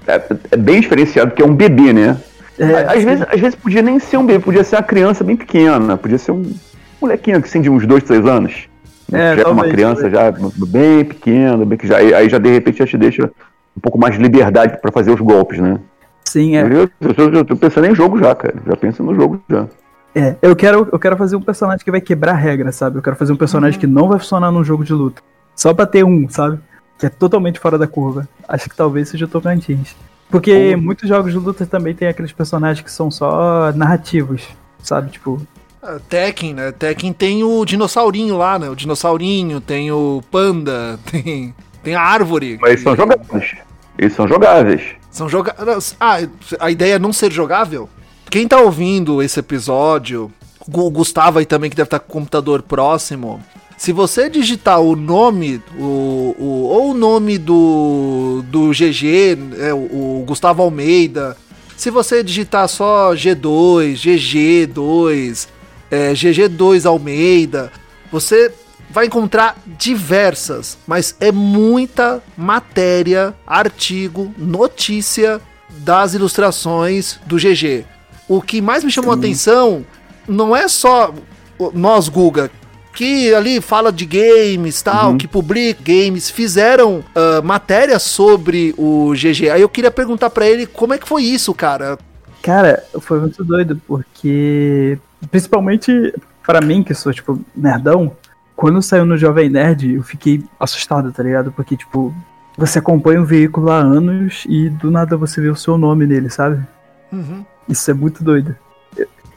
é, é, bem diferenciado, porque é um bebê, né? É, às, vezes, às vezes podia nem ser um bebê, podia ser uma criança bem pequena, podia ser um molequinho assim de uns dois, três anos. É, já é uma criança já bem pequena, bem que já, aí já de repente já te deixa um pouco mais de liberdade para fazer os golpes, né? Sim, é. Eu, eu, eu, tô pensando em jogo já, cara. Já penso no jogo já. É, eu quero, eu quero fazer um personagem que vai quebrar a regra, sabe? Eu quero fazer um personagem uhum. que não vai funcionar num jogo de luta. Só pra ter um, sabe? Que é totalmente fora da curva. Acho que talvez seja o Tocantins. Porque muitos jogos de luta também tem aqueles personagens que são só narrativos, sabe? Tipo. Uh, Tekken, né? Tekken tem o dinossaurinho lá, né? O dinossaurinho, tem o panda, tem, tem a árvore. Mas eles são jogáveis. Eles são jogáveis. São jogáveis. Ah, a ideia é não ser jogável? Quem tá ouvindo esse episódio, o Gustavo aí também, que deve estar com o computador próximo, se você digitar o nome, o, o, ou o nome do, do GG, é, o, o Gustavo Almeida, se você digitar só G2, GG2, é, GG2 Almeida, você vai encontrar diversas, mas é muita matéria, artigo, notícia das ilustrações do GG. O que mais me chamou a atenção não é só nós, Guga, que ali fala de games tal, uhum. que publica games, fizeram uh, matérias sobre o GG. Aí eu queria perguntar para ele como é que foi isso, cara. Cara, foi muito doido, porque principalmente para mim, que sou, tipo, nerdão, quando saiu no Jovem Nerd, eu fiquei assustado, tá ligado? Porque, tipo, você acompanha um veículo há anos e do nada você vê o seu nome nele, sabe? Uhum. Isso é muito doido.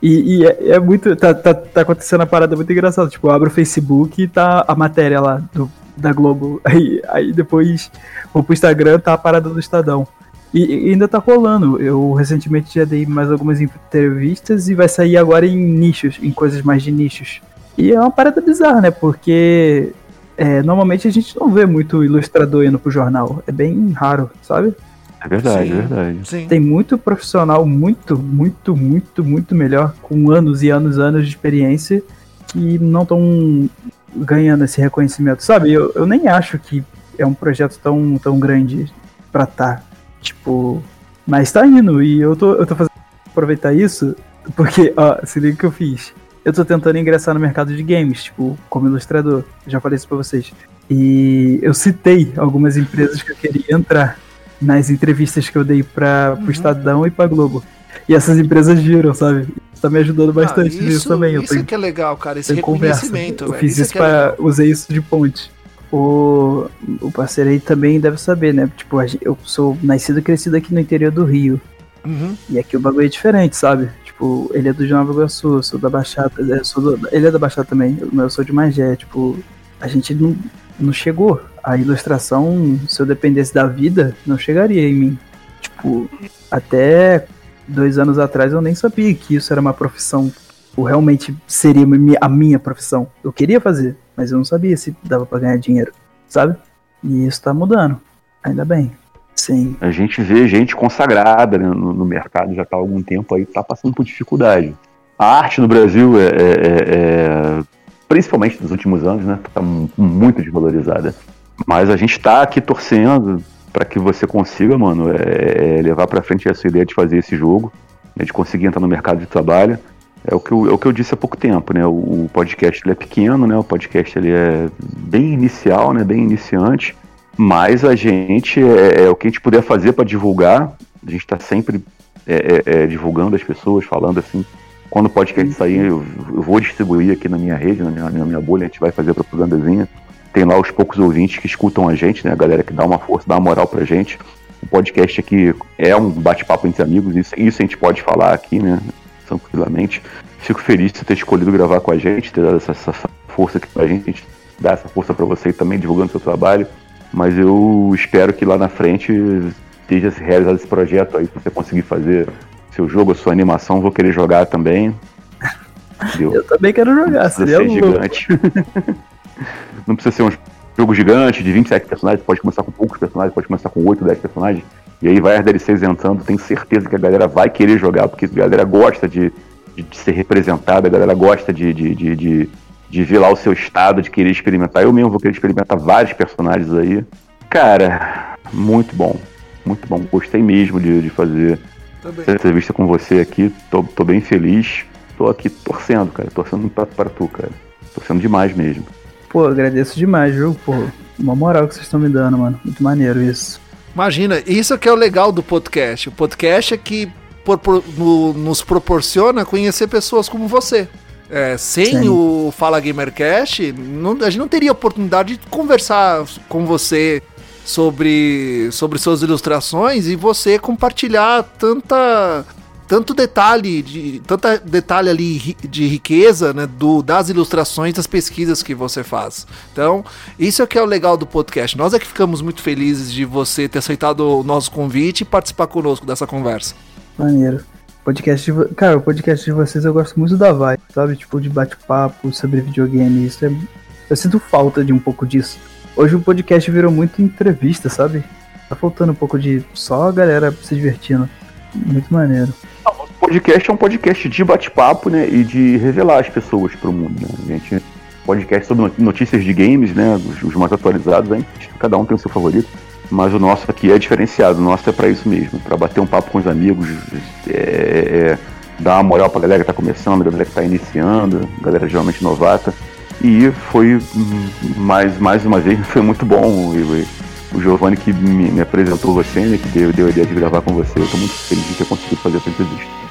E, e é, é, muito. Tá, tá, tá acontecendo uma parada muito engraçada. Tipo, eu abro o Facebook e tá a matéria lá do, da Globo. Aí, aí depois vou pro Instagram, tá a parada do Estadão. E, e, ainda tá rolando. Eu recentemente já dei mais algumas entrevistas e vai sair agora em nichos, em coisas mais de nichos. E é uma parada bizarra, né? Porque é, normalmente a gente não vê muito ilustrador indo pro jornal. É bem raro, sabe? É verdade, Sim. é verdade. Sim. Tem muito profissional, muito, muito, muito, muito melhor, com anos e anos e anos de experiência, que não estão ganhando esse reconhecimento. Sabe, eu, eu nem acho que é um projeto tão, tão grande pra tá. Tipo, mas tá indo, e eu tô, eu tô fazendo aproveitar isso, porque, ó, se liga que eu fiz. Eu tô tentando ingressar no mercado de games, tipo, como ilustrador. Já falei isso pra vocês. E eu citei algumas empresas que eu queria entrar nas entrevistas que eu dei para uhum. o Estadão e para Globo. E essas empresas viram, sabe? Isso tá me ajudando ah, bastante ah, isso, nisso também. Isso tenho, que é legal, cara, esse reconhecimento. Eu fiz isso, isso é para usei isso de ponte. O, o parceiro aí também deve saber, né? Tipo, eu sou nascido e crescido aqui no interior do Rio. Uhum. E aqui o bagulho é diferente, sabe? Tipo, ele é do Nova Iguaçu, eu sou da Baixada, sou do, ele é da Baixada também, mas eu sou de Magé, tipo, a gente não, não chegou a ilustração, se eu dependesse da vida, não chegaria em mim. Tipo, até dois anos atrás eu nem sabia que isso era uma profissão, ou realmente seria a minha profissão. Eu queria fazer, mas eu não sabia se dava para ganhar dinheiro, sabe? E isso tá mudando, ainda bem. Sim. A gente vê gente consagrada né, no, no, mercado já tá há algum tempo aí, tá passando por dificuldade. A arte no Brasil é, é, é, é principalmente nos últimos anos, né, tá muito desvalorizada. Mas a gente está aqui torcendo para que você consiga, mano, é, é levar para frente essa ideia de fazer esse jogo, né, de conseguir entrar no mercado de trabalho. É o que eu, é o que eu disse há pouco tempo, né? O, o podcast ele é pequeno, né? O podcast ele é bem inicial, né? Bem iniciante. Mas a gente é, é o que a gente puder fazer para divulgar. A gente está sempre é, é, é, divulgando as pessoas, falando assim. Quando o podcast sair, eu, eu, vou distribuir aqui na minha rede, na minha, na minha bolha, a gente vai fazer propagandazinha tem lá os poucos ouvintes que escutam a gente, né? A galera que dá uma força, dá uma moral pra gente. O podcast aqui é um bate-papo entre amigos, isso, isso a gente pode falar aqui, né? Tranquilamente. Fico feliz de você ter escolhido gravar com a gente, ter dado essa, essa força aqui pra gente, a gente dá essa força para você também, divulgando seu trabalho. Mas eu espero que lá na frente esteja se realizado esse projeto aí, se você conseguir fazer seu jogo, a sua animação, vou querer jogar também. Eu, eu também quero jogar, seria ser gigante. Não precisa ser um jogo gigante de 27 personagens, pode começar com poucos personagens, pode começar com 8, 10 personagens. E aí vai as DLCs entrando, tenho certeza que a galera vai querer jogar, porque a galera gosta de, de, de ser representada, a galera gosta de, de, de, de, de ver lá o seu estado, de querer experimentar. Eu mesmo vou querer experimentar vários personagens aí. Cara, muito bom, muito bom. Gostei mesmo de, de fazer Também. essa entrevista com você aqui, tô, tô bem feliz. Tô aqui torcendo, cara, torcendo pra, pra tu, cara. Torcendo demais mesmo. Pô, agradeço demais, viu? Pô, uma moral que vocês estão me dando, mano. Muito maneiro isso. Imagina, isso que é o legal do podcast. O podcast é que por, por, no, nos proporciona conhecer pessoas como você. É, sem Sim. o Fala Gamercast, não, a gente não teria oportunidade de conversar com você sobre, sobre suas ilustrações e você compartilhar tanta tanto detalhe, de, tanta detalhe ali de riqueza, né, do, das ilustrações, das pesquisas que você faz. Então, isso é que é o legal do podcast. Nós é que ficamos muito felizes de você ter aceitado o nosso convite e participar conosco dessa conversa. Maneiro. Podcast de, cara, o podcast de vocês eu gosto muito da vibe, sabe? Tipo, de bate-papo sobre videogame. Isso é, eu sinto falta de um pouco disso. Hoje o podcast virou muito entrevista, sabe? Tá faltando um pouco de só a galera se divertindo. Muito maneiro. O podcast é um podcast de bate-papo, né? E de revelar as pessoas pro mundo, né? A gente podcast sobre notícias de games, né? Os, os mais atualizados, hein? Cada um tem o seu favorito. Mas o nosso aqui é diferenciado, o nosso é para isso mesmo, para bater um papo com os amigos, é, é, dar uma moral pra galera que tá começando, a galera que tá iniciando, galera geralmente novata. E foi mais, mais uma vez, foi muito bom. O Giovanni que me, me apresentou você, né, que deu, deu a ideia de gravar com você. Eu tô muito feliz de ter conseguido fazer essa entrevista.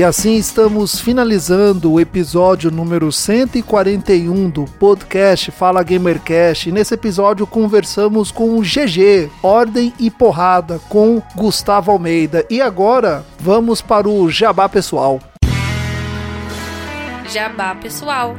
E assim estamos finalizando o episódio número 141 do podcast Fala Gamercast. Nesse episódio conversamos com o GG, Ordem e Porrada, com Gustavo Almeida. E agora vamos para o Jabá Pessoal. Jabá Pessoal.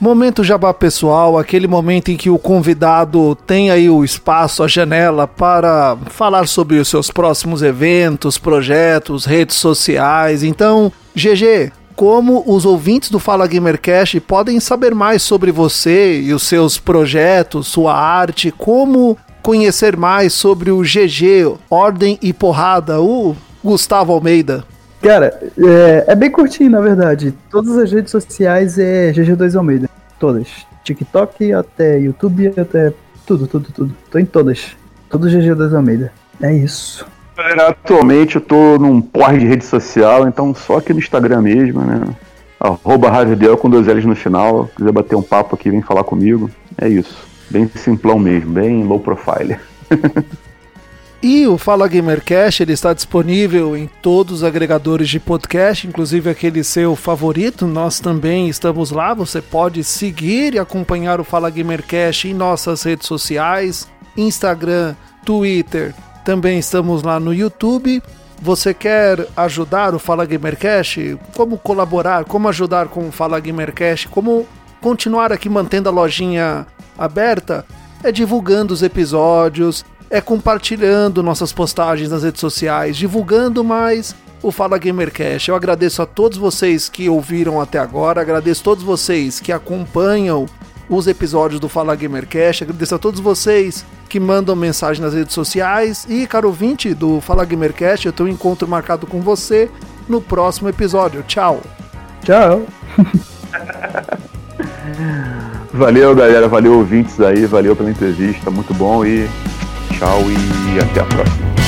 Momento jabá pessoal, aquele momento em que o convidado tem aí o espaço, a janela para falar sobre os seus próximos eventos, projetos, redes sociais. Então, GG, como os ouvintes do Fala Gamercast podem saber mais sobre você e os seus projetos, sua arte, como conhecer mais sobre o GG, Ordem e Porrada, o Gustavo Almeida? Cara, é, é, bem curtinho, na verdade. Todas as redes sociais é GG2 Almeida. Todas. TikTok, até YouTube, até tudo, tudo, tudo. Tô em todas. Todo GG2 Almeida. É isso. atualmente eu tô num porre de rede social, então só aqui no Instagram mesmo, né? Arroba Rádio com dois L's no final. Se quiser bater um papo aqui, vem falar comigo. É isso. Bem simplão mesmo, bem low profile. E o Fala Gamercast ele está disponível em todos os agregadores de podcast, inclusive aquele seu favorito. Nós também estamos lá. Você pode seguir e acompanhar o Fala Gamercast em nossas redes sociais, Instagram, Twitter. Também estamos lá no YouTube. Você quer ajudar o Fala Gamercast? Como colaborar? Como ajudar com o Fala Gamercast? Como continuar aqui mantendo a lojinha aberta? É divulgando os episódios, é compartilhando nossas postagens nas redes sociais, divulgando mais o Fala Gamercast. Eu agradeço a todos vocês que ouviram até agora, agradeço a todos vocês que acompanham os episódios do Fala Gamercast, agradeço a todos vocês que mandam mensagem nas redes sociais e, caro ouvinte do Fala Gamercast, eu tenho um encontro marcado com você no próximo episódio. Tchau. Tchau. valeu, galera. Valeu, ouvintes aí. Valeu pela entrevista. Muito bom e Tchau e até a próxima.